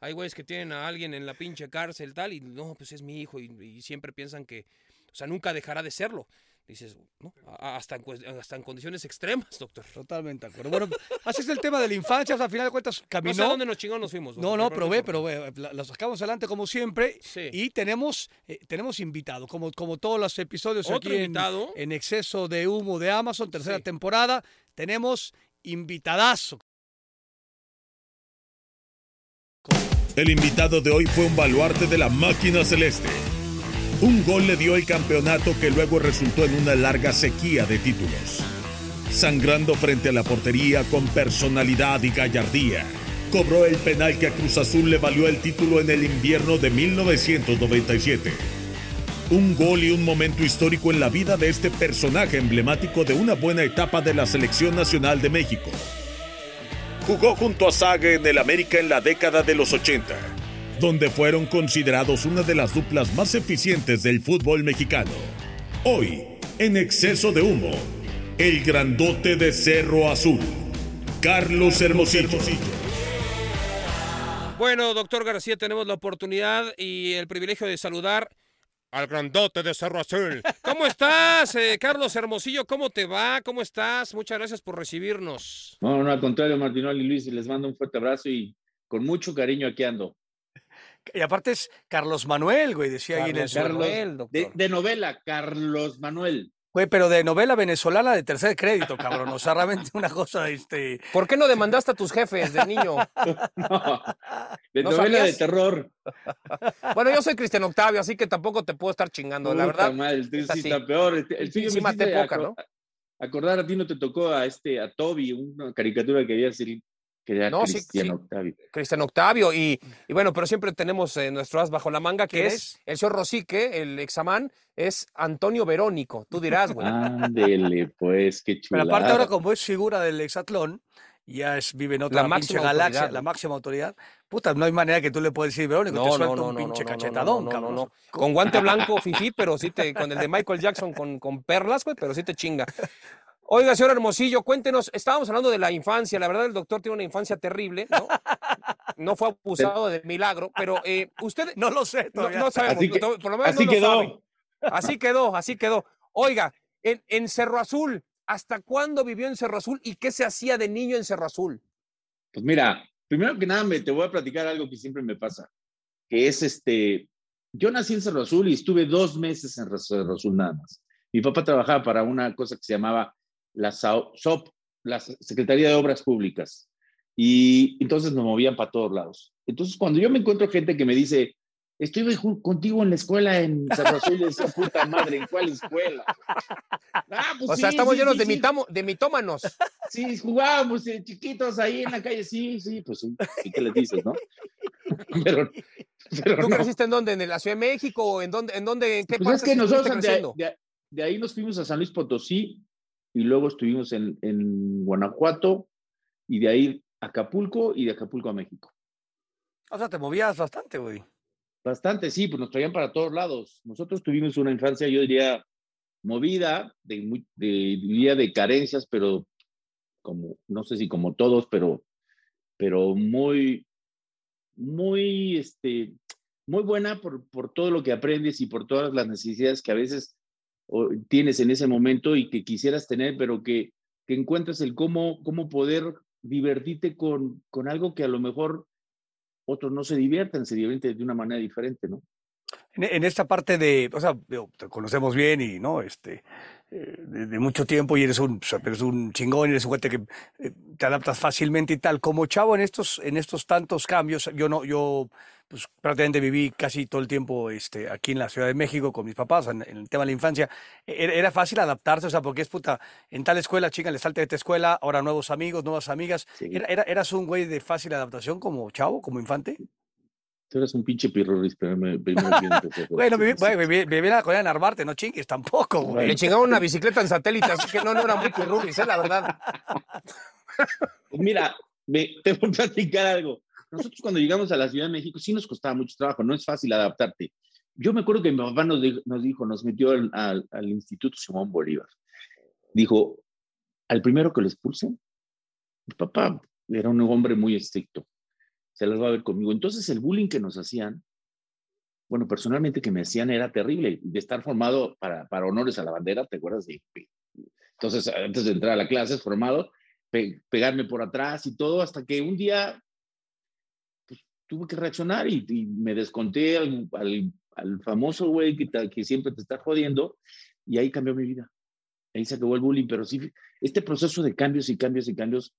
Hay güeyes que tienen a alguien en la pinche cárcel tal y no, pues es mi hijo y, y siempre piensan que, o sea, nunca dejará de serlo. Dices, ¿no? Hasta en, hasta en condiciones extremas, doctor. Totalmente de acuerdo. Bueno, [LAUGHS] así es el tema de la infancia, o sea, al final de cuentas No caminó. sé a dónde nos chingados nos fuimos. No, doctor, no, pero pero no ve, pero ve, la, sacamos adelante como siempre. Sí. Y tenemos, eh, tenemos invitado, como, como todos los episodios Otro aquí en, invitado. en Exceso de Humo de Amazon, tercera Sí. temporada. Tenemos invitadazo. El invitado de hoy fue un baluarte de la máquina celeste. Un gol le dio el campeonato que luego resultó en una larga sequía de títulos. Sangrando frente a la portería con personalidad y gallardía, cobró el penal que a Cruz Azul le valió el título en el invierno de 1997. Un gol y un momento histórico en la vida de este personaje emblemático de una buena etapa de la Selección Nacional de México. Jugó junto a Saga en el América en la década de los 80, donde fueron considerados una de las duplas más eficientes del fútbol mexicano. Hoy, en exceso de humo, el grandote de Cerro Azul, Carlos Hermosillo. Bueno, doctor García, tenemos la oportunidad y el privilegio de saludar al grandote de Cerro Azul. [LAUGHS] ¿Cómo estás, eh, Carlos Hermosillo? ¿Cómo te va? ¿Cómo estás? Muchas gracias por recibirnos. No, no, al contrario, Martinoli y Luis, les mando un fuerte abrazo y con mucho cariño aquí ando. Y aparte es Carlos Manuel, güey, decía ahí en el. Manuel, doctor. De, de novela, Carlos Manuel. Güey, pero de novela venezolana de tercer crédito, cabrón. O sea, realmente una cosa, este. ¿Por qué no demandaste a tus jefes de niño? [LAUGHS] No, de ¿No novela sabías? de terror. Bueno, yo soy Cristian Octavio, así que tampoco te puedo estar chingando, la verdad. el es así. está peor. El, el Sí, tuyo sí me maté hiciste poca, ¿no? Acordar a ti no te tocó a este, a Toby, una caricatura que había decir que era No, sí, Cristian sí. Octavio. Cristian Octavio, y, y bueno, pero siempre tenemos eh, nuestro as bajo la manga, que ¿Quién es, es? el señor Rosique, el examán, es Antonio Verónico. Tú dirás, güey. Ándele, pues, qué Pero chulada. aparte ahora como es figura del hexatlón, ya es, vive en otra La pinche máxima galaxia, la máxima autoridad. Puta, no hay manera que tú le puedas decir, Verónico, te suelto un pinche cachetadón, no, no, cabrón. no. Con guante blanco, fifí, pero sí te, con el de Michael Jackson con, con perlas, güey, pero sí te chinga. Oiga, señor Hermosillo, cuéntenos, estábamos hablando de la infancia, la verdad el doctor tiene una infancia terrible, ¿no? No fue abusado de milagro, pero eh, usted No lo sé no, todavía. no sabemos, Así que- por lo menos Así no lo quedó. sabe. Así quedó, así quedó. Oiga, en, en Cerro Azul, ¿hasta cuándo vivió en Cerro Azul y qué se hacía de niño en Cerro Azul? Pues mira, primero que nada me, te voy a platicar algo que siempre me pasa, que es este, yo nací en Cerro Azul y estuve dos meses en Cerro Azul nada más. Mi papá trabajaba para una cosa que se llamaba la SOP, la Secretaría de Obras Públicas, y entonces nos movían para todos lados. Entonces, cuando yo me encuentro gente que me dice, estuve contigo en la escuela en Azul, y decía, puta madre, ¿en cuál escuela? [LAUGHS] Ah, pues O sea, sí, estamos sí, llenos sí, de, mitamo- de mitómanos. Sí, jugábamos eh, chiquitos ahí en la calle, sí, sí, pues sí, ¿y ¿qué les dices, no? [LAUGHS] Pero, pero ¿Tú no. creciste en dónde? ¿En la Ciudad de México? ¿O en dónde? ¿En dónde? ¿En qué Pues parte es que nosotros de, de- de ahí nos fuimos a San Luis Potosí y luego estuvimos en, en Guanajuato y de ahí a Acapulco y de Acapulco a México. O sea, te movías bastante, güey. Bastante, sí, pues nos traían para todos lados. Nosotros tuvimos una infancia, yo diría, movida, de, muy- de, diría de carencias, pero como, no sé si como todos, pero, pero muy, muy, este, muy buena por, por todo lo que aprendes y por todas las necesidades que a veces tienes en ese momento y que quisieras tener, pero que, que encuentras el cómo, cómo poder divertirte con, con algo que a lo mejor otros no se divierten, se divierten de una manera diferente, ¿no? En, esta parte de, o sea, te conocemos bien y, ¿no? Este, eh, de, mucho tiempo y eres un, eres un chingón, eres un cuate que eh, te adaptas fácilmente y tal. Como chavo en estos, en estos tantos cambios, yo no, yo, pues prácticamente viví casi todo el tiempo, este, aquí en la Ciudad de México con mis papás, en, en el tema de la infancia. Era, era fácil adaptarse, o sea, porque es puta, en tal escuela, chica, le salte de esta escuela, ahora nuevos amigos, nuevas amigas. Sí. Era, era- ¿Eras un güey de fácil adaptación como chavo, como infante? Tú eres un pinche pirroris, pero me, a hacer Bueno, viví, bueno, viví, viví en la colonia de Narvarte, no chingues tampoco, güey. Le chingaron una bicicleta en satélite, así que no, no era muy currulis, ¿eh? La verdad. Pues mira, me, te voy a platicar algo. Nosotros cuando llegamos a la Ciudad de México sí nos costaba mucho trabajo, no es fácil adaptarte. Yo me acuerdo que mi papá nos dijo, nos, metió al, Instituto Simón Bolívar. Dijo, al primero que lo expulsen, mi papá era un hombre muy estricto, se las va a ver conmigo. Entonces el bullying que nos hacían, bueno, personalmente que me hacían era terrible, de estar formado para, honores a la bandera, ¿te acuerdas? Entonces, antes de entrar a la clase, formado, pe- pegarme por atrás y todo, hasta que un día tuve que reaccionar y, y me desconté al, al, al famoso güey que, que siempre te está jodiendo y ahí cambió mi vida. Ahí se acabó el bullying, pero sí, este proceso de cambios y cambios y cambios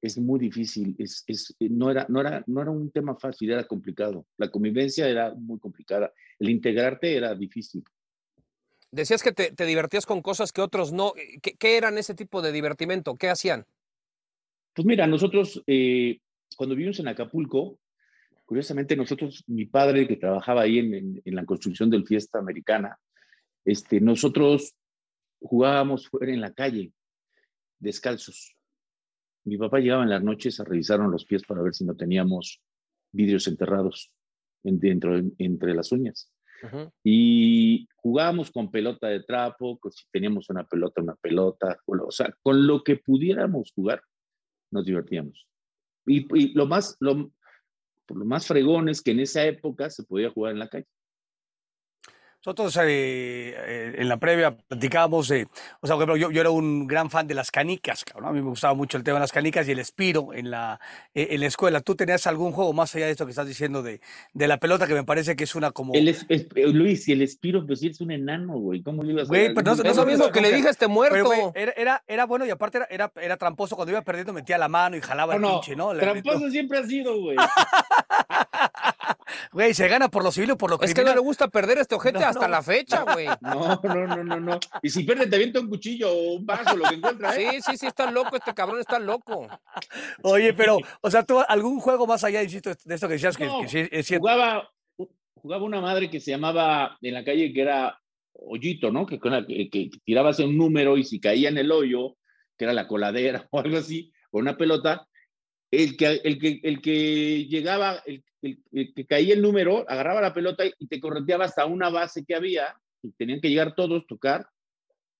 es muy difícil, es, es, no, era, no, era, no era un tema fácil, era complicado. La convivencia era muy complicada, el integrarte era difícil. Decías que te, te divertías con cosas que otros no. ¿Qué, qué eran ese tipo de divertimento? ¿Qué hacían? Pues mira, nosotros eh, cuando vivimos en Acapulco, curiosamente nosotros, mi padre que trabajaba ahí en, en- en la construcción del Fiesta Americana, este, nosotros jugábamos fuera en la calle, descalzos. Mi papá llegaba en las noches a revisarnos los pies para ver si no teníamos vidrios enterrados en- dentro, entre las uñas. Y jugábamos con pelota de trapo, si teníamos una pelota, una pelota, o lo- o sea, con lo que pudiéramos jugar, nos divertíamos. Y, y lo, más, lo, lo más fregón es que en esa época se podía jugar en la calle. Nosotros eh, eh, en la previa platicábamos de, o sea, por ejemplo, yo, yo era un gran fan de las canicas, cabrón. A mí me gustaba mucho el tema de las canicas y el espiro en la, eh, en la escuela. ¿Tú tenías algún juego más allá de esto que estás diciendo de, de la pelota que me parece que es una como... El es- es- eh, Luis, y el Espiro, pues sí es un enano, güey. ¿Cómo le ibas a Güey, pero no- no Es lo mismo que le dije a este Pero, muerto. güey, era, era, era bueno y aparte era, era, era tramposo. Cuando iba perdiendo metía la mano y jalaba No, el pinche, ¿no? Tramposo siempre ha sido, güey. [LAUGHS] Güey, se gana por lo civil o por lo Es que no criminal. le gusta perder este ojete No, hasta no. la fecha, güey. No, no, no, no, no. Y si pierde, te avienta un cuchillo o un vaso, lo que encuentra, ¿eh? Sí, sí, sí, está loco, este cabrón está loco. Oye, pero, o sea, tú algún juego más allá, insisto, de esto que decías que, No, que sí es cierto. jugaba, jugaba una madre que se llamaba en la calle que era hoyito, ¿no? Que, con que, que tirabas un número y si caía en el hoyo, que era la coladera [LAUGHS] o algo así, o una pelota, el que, el que, el que llegaba, el, que caía el número, agarraba la pelota y te correteaba hasta una base que había, y tenían que llegar todos, tocar,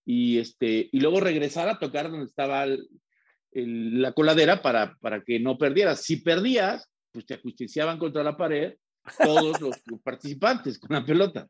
y, este, y luego regresar a tocar donde estaba la coladera para, para que no perdieras. Si perdías, pues te ajusticiaban contra la pared todos los participantes con la pelota.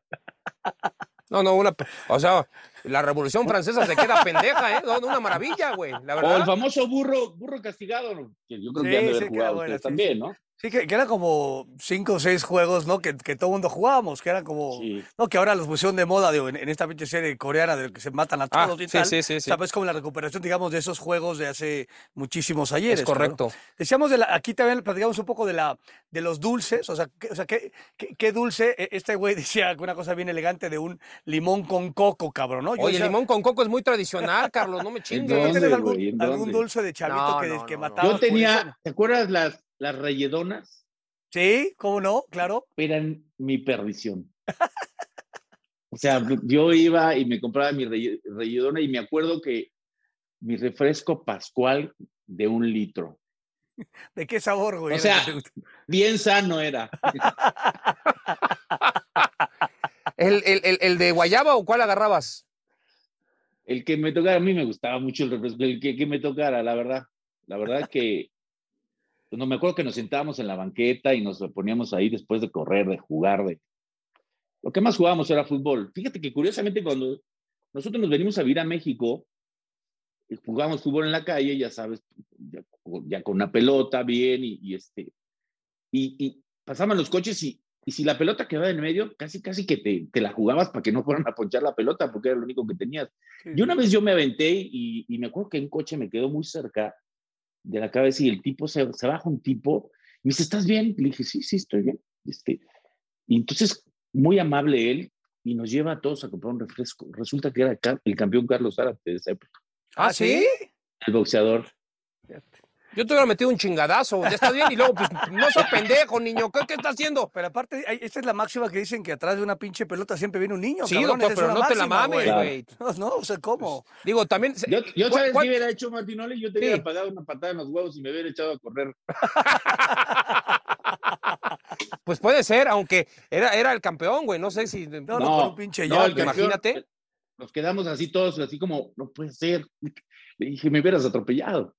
No, no, una. O sea, la Revolución [LAUGHS] Francesa se queda pendeja, ¿eh? No, una maravilla, güey. La O el famoso burro, burro castigado, que yo creo Sí, que han de haber jugado buena, ustedes sí, también, sí. ¿no? Sí, que, que eran como cinco o seis juegos, ¿no? Que, que todo el mundo jugábamos, que eran como... Sí. No, que ahora los pusieron de moda digo, en, en esta pinche serie coreana de que se matan a Ah, todos y sí, tal. sí, sí, sí. O sea, pues como la recuperación, digamos, de esos juegos de hace muchísimos ayeres. Es correcto. Decíamos, de la, aquí también platicamos un poco de, la, de los dulces, o sea, ¿qué, o sea, ¿qué, qué, qué dulce? E- Este güey [LAUGHS] decía una cosa bien elegante de un limón con coco, cabrón, ¿no? Yo Oye, el limón con coco es muy tradicional, Carlos, no me ¿tú chingues. ¿Dónde, tienes algún, dulce de chavito No, que, no, que matabas Yo por eso? tenía, ¿te acuerdas las, las relledonas? Sí, ¿cómo no? Claro. Eran mi perdición. O sea, yo iba y me compraba mi relledona y me acuerdo que mi refresco pascual de un litro. [LAUGHS] ¿De qué sabor, güey? O sea? Bien sano era. [LAUGHS] ¿El, el, el, el de guayaba o cuál agarrabas? El que me tocara, a mí me gustaba mucho el refresco, el que, que me tocara, la verdad. La verdad que, no me acuerdo que nos sentábamos en la banqueta y nos poníamos ahí después de correr, de jugar, de... Lo que más jugábamos era fútbol. Fíjate que curiosamente cuando nosotros nos venimos a vivir a México, y jugábamos fútbol en la calle, ya sabes, ya, ya con una pelota bien y, y este, y, y pasaban los coches y, y si la pelota quedaba en medio, casi, casi que te, te la jugabas para que no fueran a ponchar la pelota porque era lo único que tenías. Y una vez yo me aventé y, y me acuerdo que un coche me quedó muy cerca de la cabeza y el tipo se, se baja un tipo y me dice, ¿estás bien? Le dije, sí, sí, estoy bien. Este, y entonces, muy amable él y nos lleva a todos a comprar un refresco. Resulta que era el campeón Carlos Zárate de esa época, ¿Ah, sí? el boxeador. Yo te hubiera metido un chingadazo, ya estás bien, y luego, pues, no sos [LAUGHS] pendejo, niño, ¿qué, qué estás haciendo? Pero aparte, esta es la máxima que dicen que atrás de una pinche pelota siempre viene un niño. Sí, cabrón, doctor, pero no te la mames, güey. [LAUGHS] No, no, o sea, ¿cómo? Digo, también... Yo, yo ¿cuál- ¿sabes qué hubiera hecho Martinoli? Yo te Sí. hubiera pagado una patada en los huevos y me hubiera echado a correr. [LAUGHS] Pues puede ser, aunque era, era el campeón, güey, no sé si... No, no, un pinche no, campeón- imagínate. Nos quedamos así todos, así como, no puede ser. Le dije, me hubieras atropellado.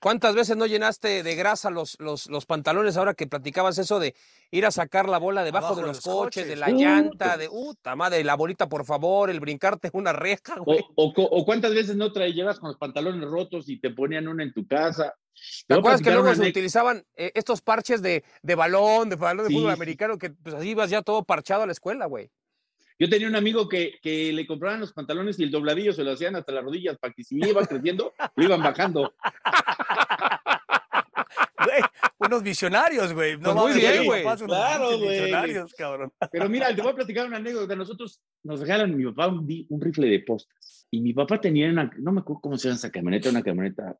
¿Cuántas veces no llenaste de grasa los, los, los pantalones ahora que platicabas eso de ir a sacar la bola debajo Abajo de los los coches, de la llanta, de puta madre, la bolita, por favor, el brincarte [LAUGHS] una reja, O, güey? o, o cuántas veces no traes, llevas con los pantalones rotos y te ponían una en tu casa. ¿Te a acuerdas que luego se utilizaban eh, estos parches de, de balón, de balón de Sí, fútbol americano, que pues así ibas ya todo parchado a la escuela, güey? Yo tenía un amigo que, que le compraban los pantalones y el dobladillo se lo hacían hasta las rodillas para que si iba creciendo, lo iban bajando. Güey, unos visionarios, güey. No Pues muy bien, güey. Claro, güey. Visionarios, cabrón. Pero mira, te voy a platicar una anécdota. Nosotros nos regalan mi papá un, un rifle de postas. Y mi papá tenía una, no me acuerdo cómo se llama esa camioneta, una camioneta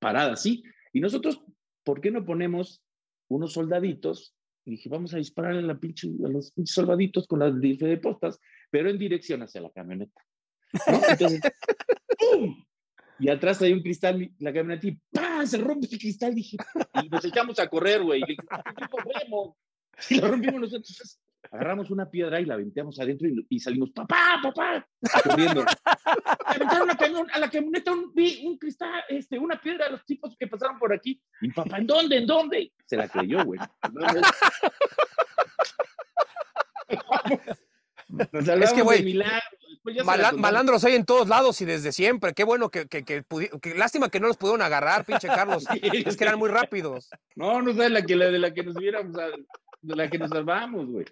parada así. Y nosotros, ¿por qué no ponemos unos soldaditos? Y dije, vamos a disparar a, la pinche, a los pinches soldaditos con la rifle de postas, pero en dirección hacia la camioneta. ¿no? Entonces, [LAUGHS] ¡pum! Y atrás hay un cristal, la camioneta, y ¡pam! Se rompe el cristal. Dije, y nos echamos a correr, güey. Y le dije, ¿por qué corremos? Lo rompimos nosotros. Agarramos una piedra y la aventamos adentro y, y salimos, papá, papá, corriendo. Aventaron a, camión- a la camioneta un, vi- un cristal, este, una piedra a los tipos que pasaron por aquí. Y papá, ¿en dónde? ¿En dónde? Se la creyó, güey. [LAUGHS] Nos salvamos que, güey, de Mala- malandros hay en todos lados y desde siempre. Qué bueno que, que, que pudi- que lástima que no los pudieron agarrar, pinche Carlos. [LAUGHS] Es que eran muy rápidos. No, no sabes la que, la, de la que nos hubiéramos, de la que nos salvamos, güey.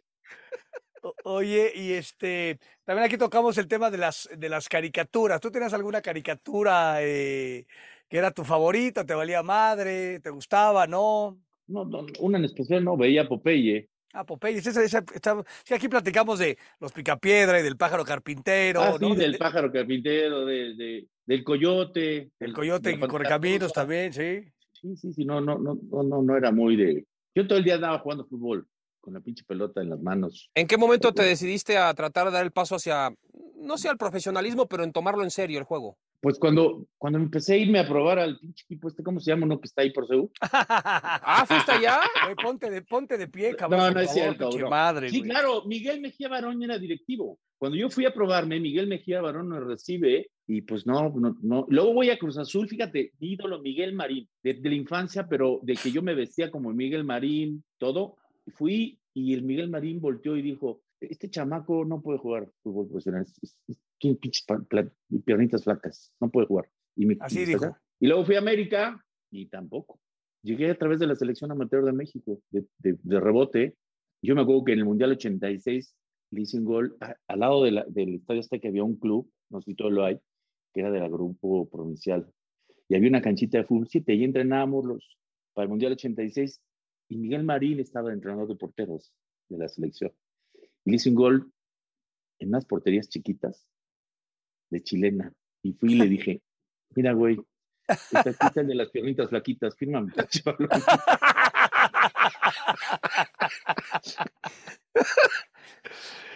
Oye, y este, también aquí tocamos el tema de las, de las caricaturas. ¿Tú tenías alguna caricatura eh, que era tu favorita, te valía madre, te gustaba, no? No, no, una en especial no, veía Popeye. Ah, Popeye, esa, esa- esa- sí, aquí platicamos de los picapiedra y del pájaro carpintero, Ah, sí, ¿no? De- del de- pájaro carpintero, de, de- del coyote. el del- coyote de que la corre Pantera caminos Rosa. también, sí. Sí, sí, sí, no, no, no, no, no, no era muy de. Yo todo el día andaba jugando fútbol con la pinche pelota en las manos. ¿En qué momento te decidiste a tratar de dar el paso hacia, no sé, al profesionalismo, pero en tomarlo en serio el juego? Pues cuando, cuando empecé a irme a probar al pinche equipo este, ¿cómo se llama? ¿No? Que está ahí por Seúl. [LAUGHS] Ah, ¿fuiste allá? Ponte de, ponte de pie, cabrón. No, no es cierto, bro. madre, Sí, claro, Miguel Mejía Barón era directivo. Cuando yo fui a probarme, Miguel Mejía Barón me recibe y pues no, no, no. Luego voy a Cruz Azul, fíjate, ídolo Miguel Marín, de, de la infancia, pero de que yo me vestía como Miguel Marín, todo. Fui y el Miguel Marín volteó y dijo, este chamaco no puede jugar fútbol profesional, es- es- es- tiene pinches piernitas flacas, no puede jugar. Y me- Así me dijo. Y luego fui a América y tampoco. llegué a través de la selección amateur de México, de, de, de rebote. Yo me acuerdo que en el Mundial 86 le hice un gol a- al lado de la- del estadio este que había un club, no sé si todo lo hay, que era del grupo provincial. Y había una canchita de fútbol 7 y entrenábamos los, para el Mundial 86 y Miguel Marín estaba entrenador de porteros de la selección. Y le hice un gol en unas porterías chiquitas de chilena. Y fui y le dije, [LAUGHS] mira, güey, esta quita el de las piernitas flaquitas, fírmame. [LAUGHS] chaval".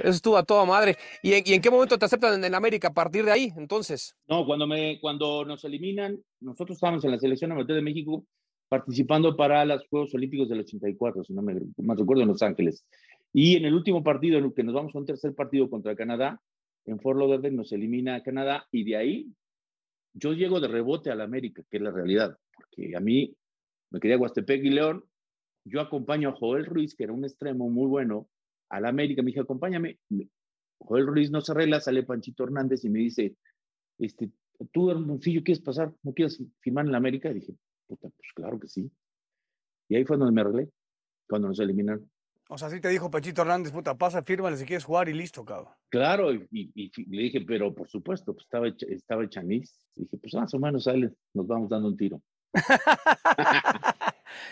Eso estuvo a toda madre. ¿Y en, y en qué momento te aceptan en el América? A partir de ahí, entonces. No, cuando, me, cuando nos eliminan, nosotros estábamos en la selección amateur de México participando para los Juegos Olímpicos del 84, si no me, me recuerdo, en Los Ángeles. Y en el último partido, en el que nos vamos a un tercer partido contra Canadá, en Fort Lauderdale nos elimina Canadá y de ahí yo llego de rebote a la América, que es la realidad, porque a mí me quería Huastepec y León. Yo acompaño a Joel Ruiz, que era un extremo muy bueno, a la América. Me dije, acompáñame. Joel Ruiz no se arregla, sale Panchito Hernández y me dice, este, tú, Hermosillo, ¿quieres pasar? ¿No quieres firmar en la América? Y dije, puta, pues claro que sí. Y ahí fue donde me arreglé, cuando nos eliminaron. O sea, sí te dijo Pechito Hernández, puta, pasa, fírmale si quieres jugar y listo, cabrón. Claro, y, y- y le dije, pero por supuesto, pues estaba, estaba Chanis. Dije, pues más o menos sale, nos vamos dando un tiro. [LAUGHS]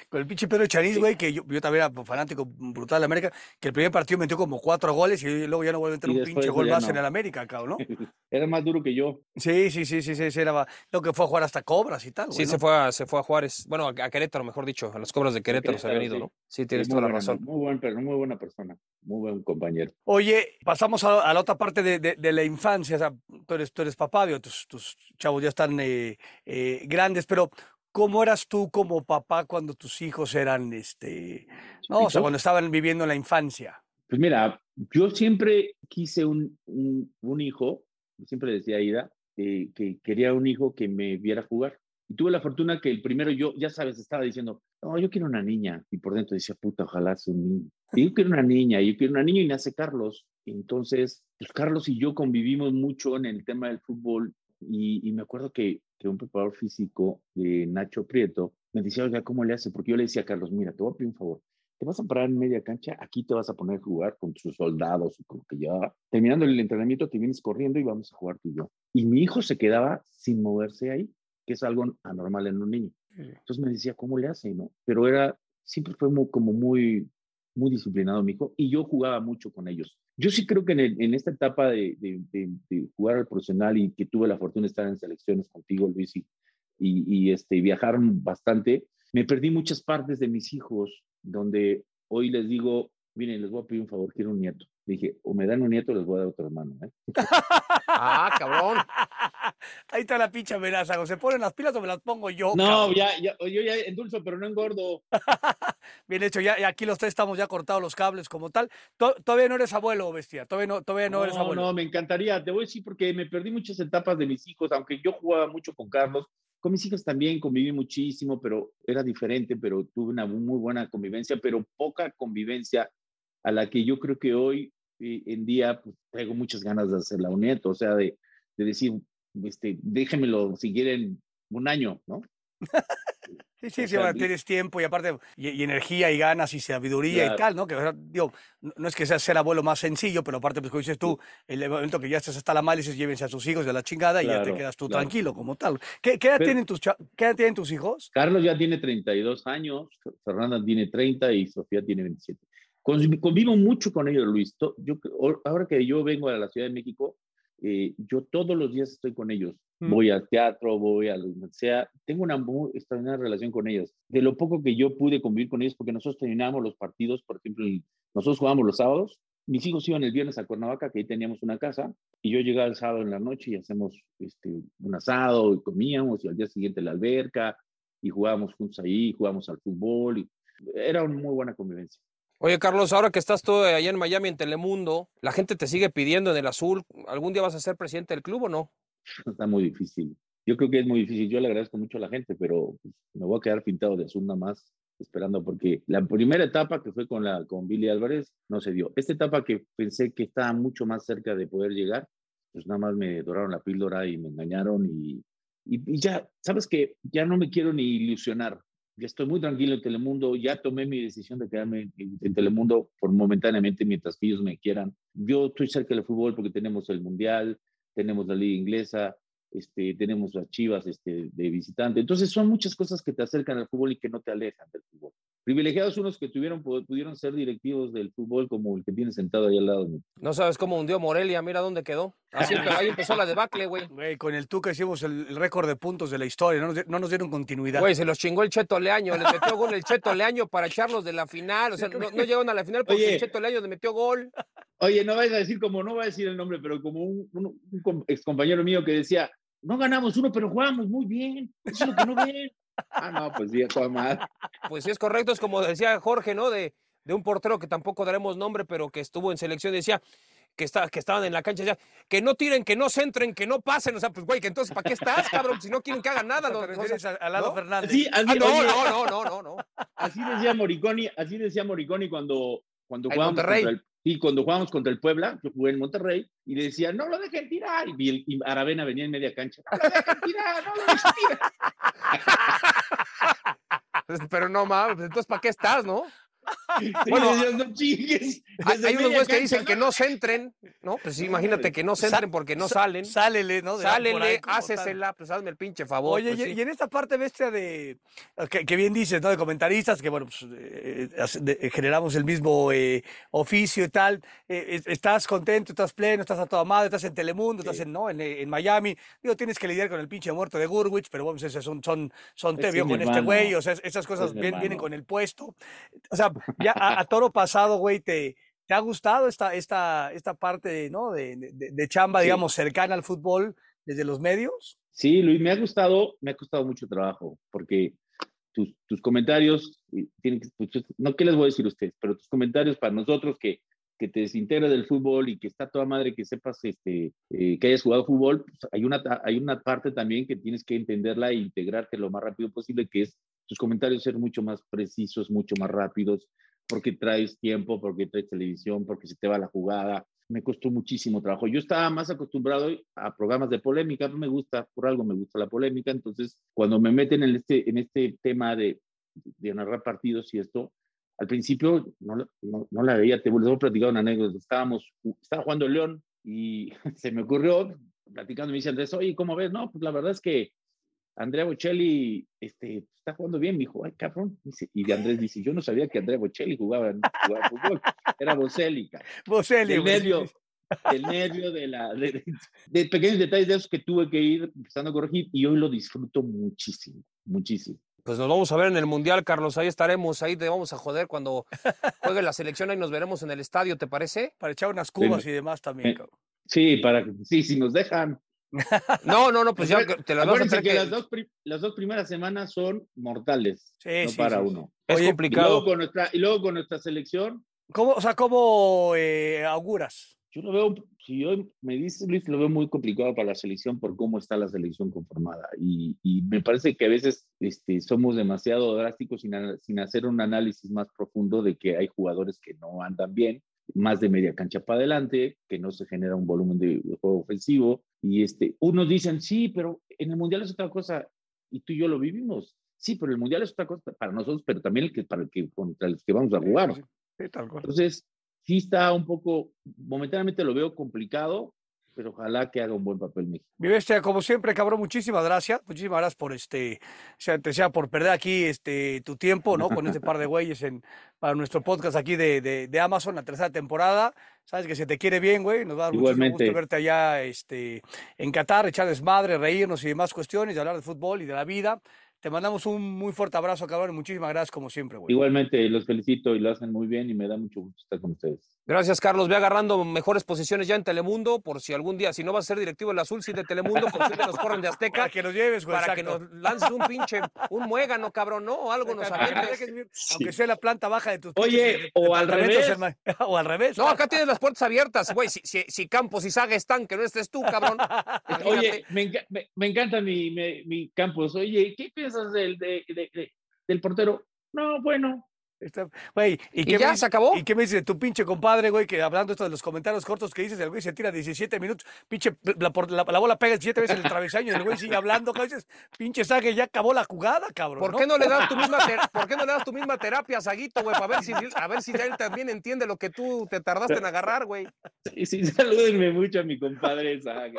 Con el pinche Pedro Chaniz, güey, que yo, yo también era fanático brutal de América, que el primer partido metió como cuatro goles y luego ya no vuelve a meter Y un pinche gol más no. en el América, cabrón, ¿no? [LAUGHS] Era más duro que yo. Sí, sí, sí, sí, sí, era lo que fue a jugar hasta Cobras y tal, Sí, se, fue a, se fue a Juárez. Bueno, a, Querétaro, mejor dicho. A las cobras de Querétaro se habían ido, ¿no? Sí, tienes toda la razón. Muy, buen, pero muy buena persona, muy buen compañero. Oye, pasamos a, la otra parte de, la infancia. O sea, tú eres, tú eres papá, tus, tus chavos ya están eh, eh, grandes, pero ¿cómo eras tú como papá cuando tus hijos eran, este, no, o sea, cuando estaban viviendo en la infancia? Pues mira, yo siempre quise un, un, un hijo, siempre decía Aida, eh, que quería un hijo que me viera jugar. Y tuve la fortuna que el primero yo, ya sabes, estaba diciendo, no, yo quiero una niña. Y por dentro decía, puta, ojalá sea un niño. Y yo quiero una niña, yo quiero una niña y nace Carlos. Entonces, pues Carlos y yo convivimos mucho en el tema del fútbol. Y, y me acuerdo que, que un preparador físico de Nacho Prieto me decía, oiga, ¿cómo le hace? Porque yo le decía a Carlos, mira, te voy a pedir un favor te vas a parar en media cancha, aquí te vas a poner a jugar con tus soldados y con lo que ya. Terminando el entrenamiento, te vienes corriendo y vamos a jugar tú y yo. Y mi hijo se quedaba sin moverse ahí, que es algo anormal en un niño. Entonces me decía, ¿cómo le hace? ¿no? Pero era, siempre fue muy, como muy, muy disciplinado mi hijo y yo jugaba mucho con ellos. Yo sí creo que en, el- en esta etapa de, de- de- de jugar al profesional y que tuve la fortuna de estar en selecciones contigo, Luis, y, y, y, este, viajaron bastante, me perdí muchas partes de mis hijos, donde hoy les digo, miren, les voy a pedir un favor, quiero un nieto. Dije, o me dan un nieto, les voy a dar otro hermano. ¿eh? [LAUGHS] Ah, cabrón. Ahí está la pinche amenaza, o se ponen las pilas o me las pongo yo. No, ya, ya, yo ya endulzo, pero no engordo. [LAUGHS] Bien hecho, ya, aquí los tres estamos ya cortados los cables como tal. To- todavía no eres abuelo, bestia, todavía no, todavía no, eres abuelo. no, me encantaría. Te voy a decir porque me perdí muchas etapas de mis hijos, aunque yo jugaba mucho con Carlos. Con mis hijas también conviví muchísimo, pero era diferente, pero tuve una muy buena convivencia, pero poca convivencia a la que yo creo que hoy en día pues, traigo muchas ganas de hacerla un nieto, o sea, de, de decir, este, déjenmelo si quieren un año, ¿no? [LAUGHS] Sí, sí, O sí, sea, y- tienes tiempo y aparte, y, y energía y ganas y sabiduría y Claro. tal, ¿no? Que, digo, no, es que sea ser abuelo más sencillo, pero aparte, pues como dices tú, el momento que ya estás hasta la mal, dices, llévense a sus hijos de la chingada y ya te Claro, quedas tú claro. tranquilo como tal. ¿Qué, qué edad Pero- tienen tus, ¿Qué edad tienen tus hijos? Carlos ya tiene 32 años, Fernanda tiene 30 y Sofía tiene 27. Convi- Convivo mucho con ellos, Luis. Yo, ahora que yo vengo a la Ciudad de México, eh, yo todos los días estoy con ellos. Mm. Voy al teatro, voy a lo que sea. Tengo una muy extraordinaria relación con ellos. De lo poco que yo pude convivir con ellos, porque nosotros terminábamos los partidos, por ejemplo, nosotros jugábamos los sábados. Mis hijos iban el viernes a Cuernavaca, que ahí teníamos una casa, y yo llegaba el sábado en la noche y hacemos este, un asado y comíamos, y al día siguiente la alberca, y jugábamos juntos ahí, jugábamos al fútbol, y era una muy buena convivencia. Oye, Carlos, ahora que estás tú allá en Miami, en Telemundo, la gente te sigue pidiendo en el azul. ¿Algún día vas a ser presidente del club o no? Está muy difícil. Yo creo que es muy difícil. Yo le agradezco mucho a la gente, pero pues, me voy a quedar pintado de azul nada más, esperando, porque la primera etapa que fue con, la, con Billy Álvarez no se dio. Esta etapa que pensé que estaba mucho más cerca de poder llegar, pues nada más me doraron la píldora y me engañaron y, y, y ya, sabes que ya no me quiero ni ilusionar. Ya estoy muy tranquilo en Telemundo, ya tomé mi decisión de quedarme en, Telemundo por momentáneamente mientras que ellos me quieran. Yo estoy cerca del fútbol porque tenemos el Mundial, tenemos la Liga Inglesa, este, tenemos las chivas este, de visitante. Entonces son muchas cosas que te acercan al fútbol y que no te alejan del fútbol. Privilegiados unos que tuvieron, pudieron ser directivos del fútbol como el que tiene sentado ahí al lado. No sabes cómo hundió Morelia, mira dónde quedó. Así empe- ahí empezó la debacle, güey. Güey, con el Tuca hicimos el, el récord de puntos de la historia, no nos, di- no nos dieron continuidad. Güey, se los chingó el Cheto Leaño, les metió gol el Cheto Leaño para echarlos de la final. O sea, no, no llegaron a la final porque Oye. el Cheto Leaño le metió gol. Oye, no vayas a decir como, no voy a decir el nombre, pero como un, un, un com- ex compañero mío que decía, no ganamos uno, pero jugamos muy bien. Eso es lo que no ven. Ah, no, pues sí. Pues sí es correcto, es como decía Jorge, ¿no? De, de un portero que tampoco daremos nombre, pero que estuvo en selección, decía que, está, que estaban en la cancha, decía, que no tiren, que no centren, que no pasen. O sea, pues güey, que entonces, ¿para qué estás, cabrón? Si no quieren que hagan nada. ¿Te los- refieres o sea, a, a Lalo ¿no? Fernández? Así, Ah, no, no, no, no, no, no. así decía Moriconi, así decía Moriconi cuando, cuando jugábamos Monterrey. contra el, sí, cuando jugábamos contra el Puebla, yo jugué en Monterrey, y le decía, no lo dejen tirar. Y, el- y Aravena venía en media cancha, no lo dejen tirar, no lo dejen tirar. [LAUGHS] Pero no mames, entonces, ¿para qué estás, no? [LAUGHS] Bueno, decías, no chingues. Hay, Desde hay unos güeyes que dicen que no centren, ¿no? Pues imagínate que no centren porque no Sa- salen. Sálele, ¿no? De- Sálele, hácesela, pues hazme el pinche favor. Oye, pues, y, sí. y en esta parte bestia de, que, que bien dices, ¿no? De comentaristas, que bueno, pues, eh, de- generamos el mismo eh, oficio y tal. eh, es- estás contento, estás pleno, estás a toda madre, estás en Telemundo, estás en, ¿no? en, eh, en Miami. Digo, tienes que lidiar con el pinche muerto de Gurwitz, pero vamos, esos son, son, son Es tebio mi con este güey, o sea, esas cosas Es mi bien- vienen con el puesto. O sea, ya a, a toro pasado, güey, te. ¿Te ha gustado esta, esta, esta parte ¿no? de, de- de chamba, Sí. digamos, cercana al fútbol desde los medios? Sí, Luis, me ha gustado, me ha costado mucho trabajo, porque tus, tus comentarios, tienen que, pues, no qué les voy a decir a ustedes, pero tus comentarios para nosotros que, que te desintegra del fútbol y que está toda madre que sepas este, eh, que hayas jugado fútbol, pues, hay, una, hay una parte también que tienes que entenderla e integrarte lo más rápido posible, que es tus comentarios ser mucho más precisos, mucho más rápidos, porque traes tiempo, porque traes televisión, porque se te va la jugada. Me costó muchísimo trabajo. Yo estaba más acostumbrado a programas de polémica, me gusta, por algo me gusta la polémica, entonces cuando me meten en este, en este tema de, de narrar partidos y esto, al principio no, no, no la veía, te voy a platicar una anécdota, estábamos, estaba jugando el León y [LAUGHS] se me ocurrió, platicando, me dice Andrés, oye, ¿cómo ves? No, pues la verdad es que Andrea Bocelli este, está jugando bien, me dijo, ay, cabrón. Y Andrés dice, yo no sabía que Andrea Bocelli jugaba, jugaba fútbol, era Bocelli, cabrón. Bocelli, Del sí. del nervio de la de, de- de pequeños detalles de esos que tuve que ir empezando a corregir y hoy lo disfruto muchísimo, muchísimo. Pues nos vamos a ver en el Mundial, Carlos. Ahí estaremos, ahí te vamos a joder cuando juegue la selección. Ahí nos veremos en el estadio, ¿te parece? Para echar unas cubas y demás también, Eh, cabrón. Sí, para que- sí, si nos dejan. [LAUGHS] No, no, no, pues ya te las vas a que, que... las, dos las dos primeras semanas son mortales, Sí, no sí, para sí, uno. Es Oye, Y luego, complicado. con nuestra, y luego con nuestra selección, ¿Cómo, o sea, ¿cómo eh, auguras? yo lo veo, si hoy me dices Luis, lo veo muy complicado para la selección por cómo está la selección conformada. Y, y me parece que a veces este, somos demasiado drásticos sin, sin hacer un análisis más profundo de que hay jugadores que no andan bien, más de media cancha para adelante, que no se genera un volumen de juego ofensivo. Y este, unos dicen, sí, pero en el Mundial es otra cosa, y tú y yo lo vivimos. Sí, pero el Mundial es otra cosa para nosotros, pero también el que, para el que, contra los que vamos a jugar. Sí, sí, tal cual. Entonces, sí está un poco, momentáneamente lo veo complicado, pero ojalá que haga un buen papel México. Mi bestia, como siempre, cabrón, muchísimas gracias. Muchísimas gracias por este, sea, te sea por perder aquí este tu tiempo, ¿no? Con este par de [LAUGHS] güeyes en, para nuestro podcast aquí de, de, de Amazon, la tercera temporada. Sabes que se te quiere bien, güey. Nos va a dar Igualmente. gusto verte allá este, en Qatar, echar desmadre, reírnos y demás cuestiones, y hablar de fútbol y de la vida. Te mandamos un muy fuerte abrazo, cabrón, y muchísimas gracias como siempre, güey. Igualmente, los felicito y lo hacen muy bien y me da mucho gusto estar con ustedes. Gracias, Carlos. Ve agarrando mejores posiciones ya en Telemundo, por si algún día, si no vas a ser directivo del Azul, sí de Telemundo, por si te nos corren de Azteca. Para que nos lleves, güey. para que nos lances un pinche, un muégano, cabrón, ¿no? O algo nos avientes. dejes vivir, Aunque sea la planta baja de tus Oye, pinches o al revés. hermano. [LAUGHS] o al revés. No, acá tienes las puertas abiertas, güey. Si, si, si Campos y Saga están, que no estés tú, cabrón. [LAUGHS] Oye, me, enca- me- me encanta mi, mi, mi campus. Oye, ¿qué piensas del, de- de- de- del portero? No, bueno, Está- Güey, ¿y, ¿Y qué me ya dice- se acabó? ¿Y qué me dice de tu pinche compadre, güey? Que hablando esto de los comentarios cortos que dices, el güey se tira 17 minutos, pinche, la, la- la bola pega 17 veces en el travesaño y el güey sigue hablando, dices, pinche sague, ya acabó la jugada, cabrón. ¿Por qué no le das tu misma, ¿por qué no le das tu misma terapia a Saguito, güey? Para ver si, a ver si él también entiende lo que tú te tardaste en agarrar, güey. Sí, sí, salúdenme mucho a mi compadre Sague.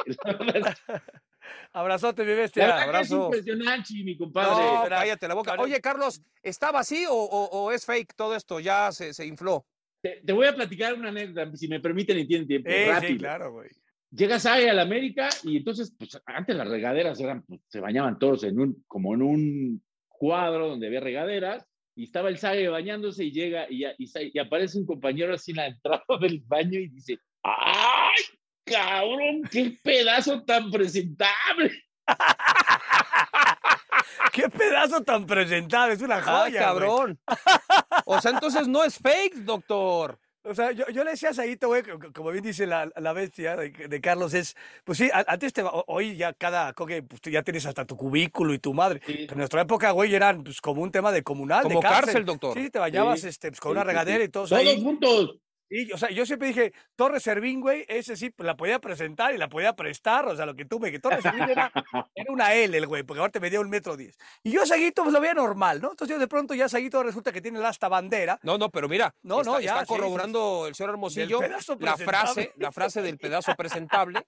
Abrazote, mi La bestia. verdad que es abrazo. impresionante, mi compadre. No, cállate la boca. Oye, Carlos, ¿estaba así o, o- o es fake todo esto? Ya se, se infló. Te, te voy a platicar una anécdota, si me permiten y tienen tiempo. Eh, rápido. sí, claro, güey. Llega Sague a la América y entonces, pues antes las regaderas eran, pues, se bañaban todos en un, como en un cuadro donde había regaderas y estaba el Sague bañándose y llega y, y aparece un compañero así en la entrada [LAUGHS] del baño y dice, ¡ay, cabrón, qué pedazo tan presentable! [LAUGHS] Qué pedazo tan presentable, es una joya. ¡Ay, güey. cabrón! [LAUGHS] O sea, entonces no es fake, doctor. O sea, yo, yo le decía a Saguito, güey, co- como bien dice la, la bestia de, de Carlos, es, pues sí, antes te, hoy ya cada, coque, pues tú ya tienes hasta tu cubículo y tu madre. Sí. Pero en nuestra época, güey, eran pues, como un tema de comunal, Como de cárcel, doctor. Sí, te bañabas Sí. este, pues, con Sí, una regadera sí. y todos Todos ahí. juntos. Y, o sea, yo siempre dije, Torres Servín, güey, ese sí, pues, la podía presentar y la podía prestar, o sea, lo que tú me... Que Torres Servín era, [LAUGHS] era una L, el güey, porque ahora te medía un metro diez. Y yo Saguito, pues lo veía normal, ¿no? Entonces yo de pronto ya Saguito resulta que tiene el asta bandera. No, no, pero mira, No, está, no, ya, está sí, corroborando el señor Hermosillo la frase, la frase del pedazo presentable,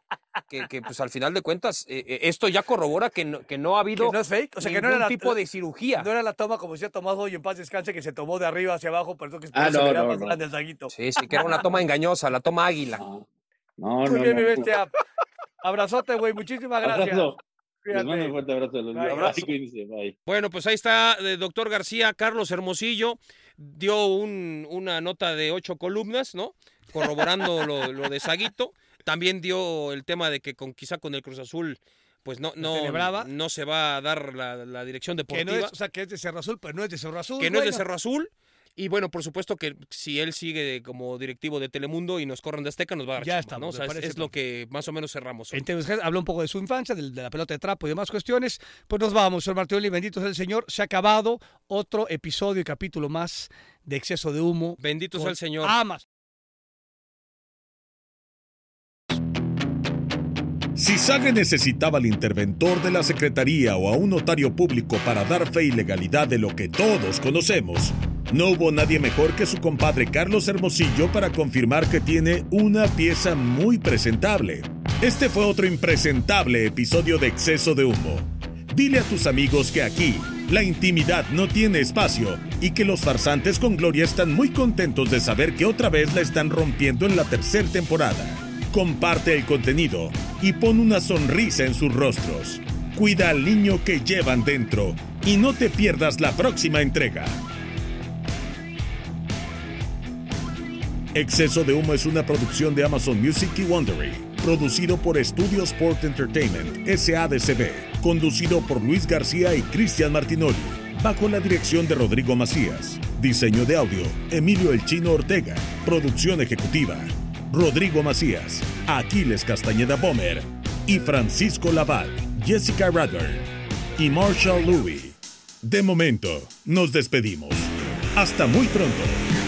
que, que, pues al final de cuentas, eh, eh, esto ya corrobora que no, que no ha habido Que no es fake, o sea, que no era la- tipo de cirugía. No era la toma como decía Tomás hoy en paz descanse, que se tomó de arriba hacia abajo, pero que Ah, no, no, más no. grande el Saguito. Sí, sí, que era una toma engañosa, la toma águila. No, no, Muy no. bien, mi no. bestia. Abrazote, güey. Muchísimas gracias. Abrazo. Les mando un fuerte abrazo los abrazo. Bye, cuídense, bye. Bueno, pues ahí está, el doctor García, Carlos Hermosillo, dio un- una nota de ocho columnas, ¿no? Corroborando lo, lo de Saguito. También dio el tema de que con quizá con el Cruz Azul, pues no, no, se va a dar la, la dirección Que deportiva. no es, o sea, que es de Cerro Azul, pero no es de Cerro Azul. que no es de Cerro Azul. Y bueno, por supuesto que si él sigue como directivo de Telemundo y nos corren de Azteca, nos va a dar Ya estamos, ¿no? O me sea, es, lo que más o menos cerramos. hoy. Entonces, habló un poco de su infancia, de, la pelota de trapo y demás cuestiones. Pues nos vamos, señor Martinelli, bendito sea el Señor. Se ha acabado otro episodio y capítulo más de exceso de humo. Bendito sea el Señor. Amas. Si Sage necesitaba al interventor de la Secretaría o a un notario público para dar fe y legalidad de lo que todos conocemos, no hubo nadie mejor que su compadre Carlos Hermosillo para confirmar que tiene una pieza muy presentable. Este fue otro impresentable episodio de Exceso de Humo. Dile a tus amigos que aquí la intimidad no tiene espacio y que los farsantes con gloria están muy contentos de saber que otra vez la están rompiendo en la tercera temporada. Comparte el contenido y pon una sonrisa en sus rostros. Cuida al niño que llevan dentro y no te pierdas la próxima entrega. Exceso de Humo es una producción de Amazon Music y Wondery, producido por Studio Sport Entertainment, SADCB, conducido por Luis García y Cristian Martinoli, bajo la dirección de Rodrigo Macías. Diseño de audio, Emilio El Chino Ortega. Producción ejecutiva, Rodrigo Macías, Aquiles Castañeda Bomer y Francisco Laval, Jessica Radler y Marshall Louis. De momento, nos despedimos. Hasta muy pronto.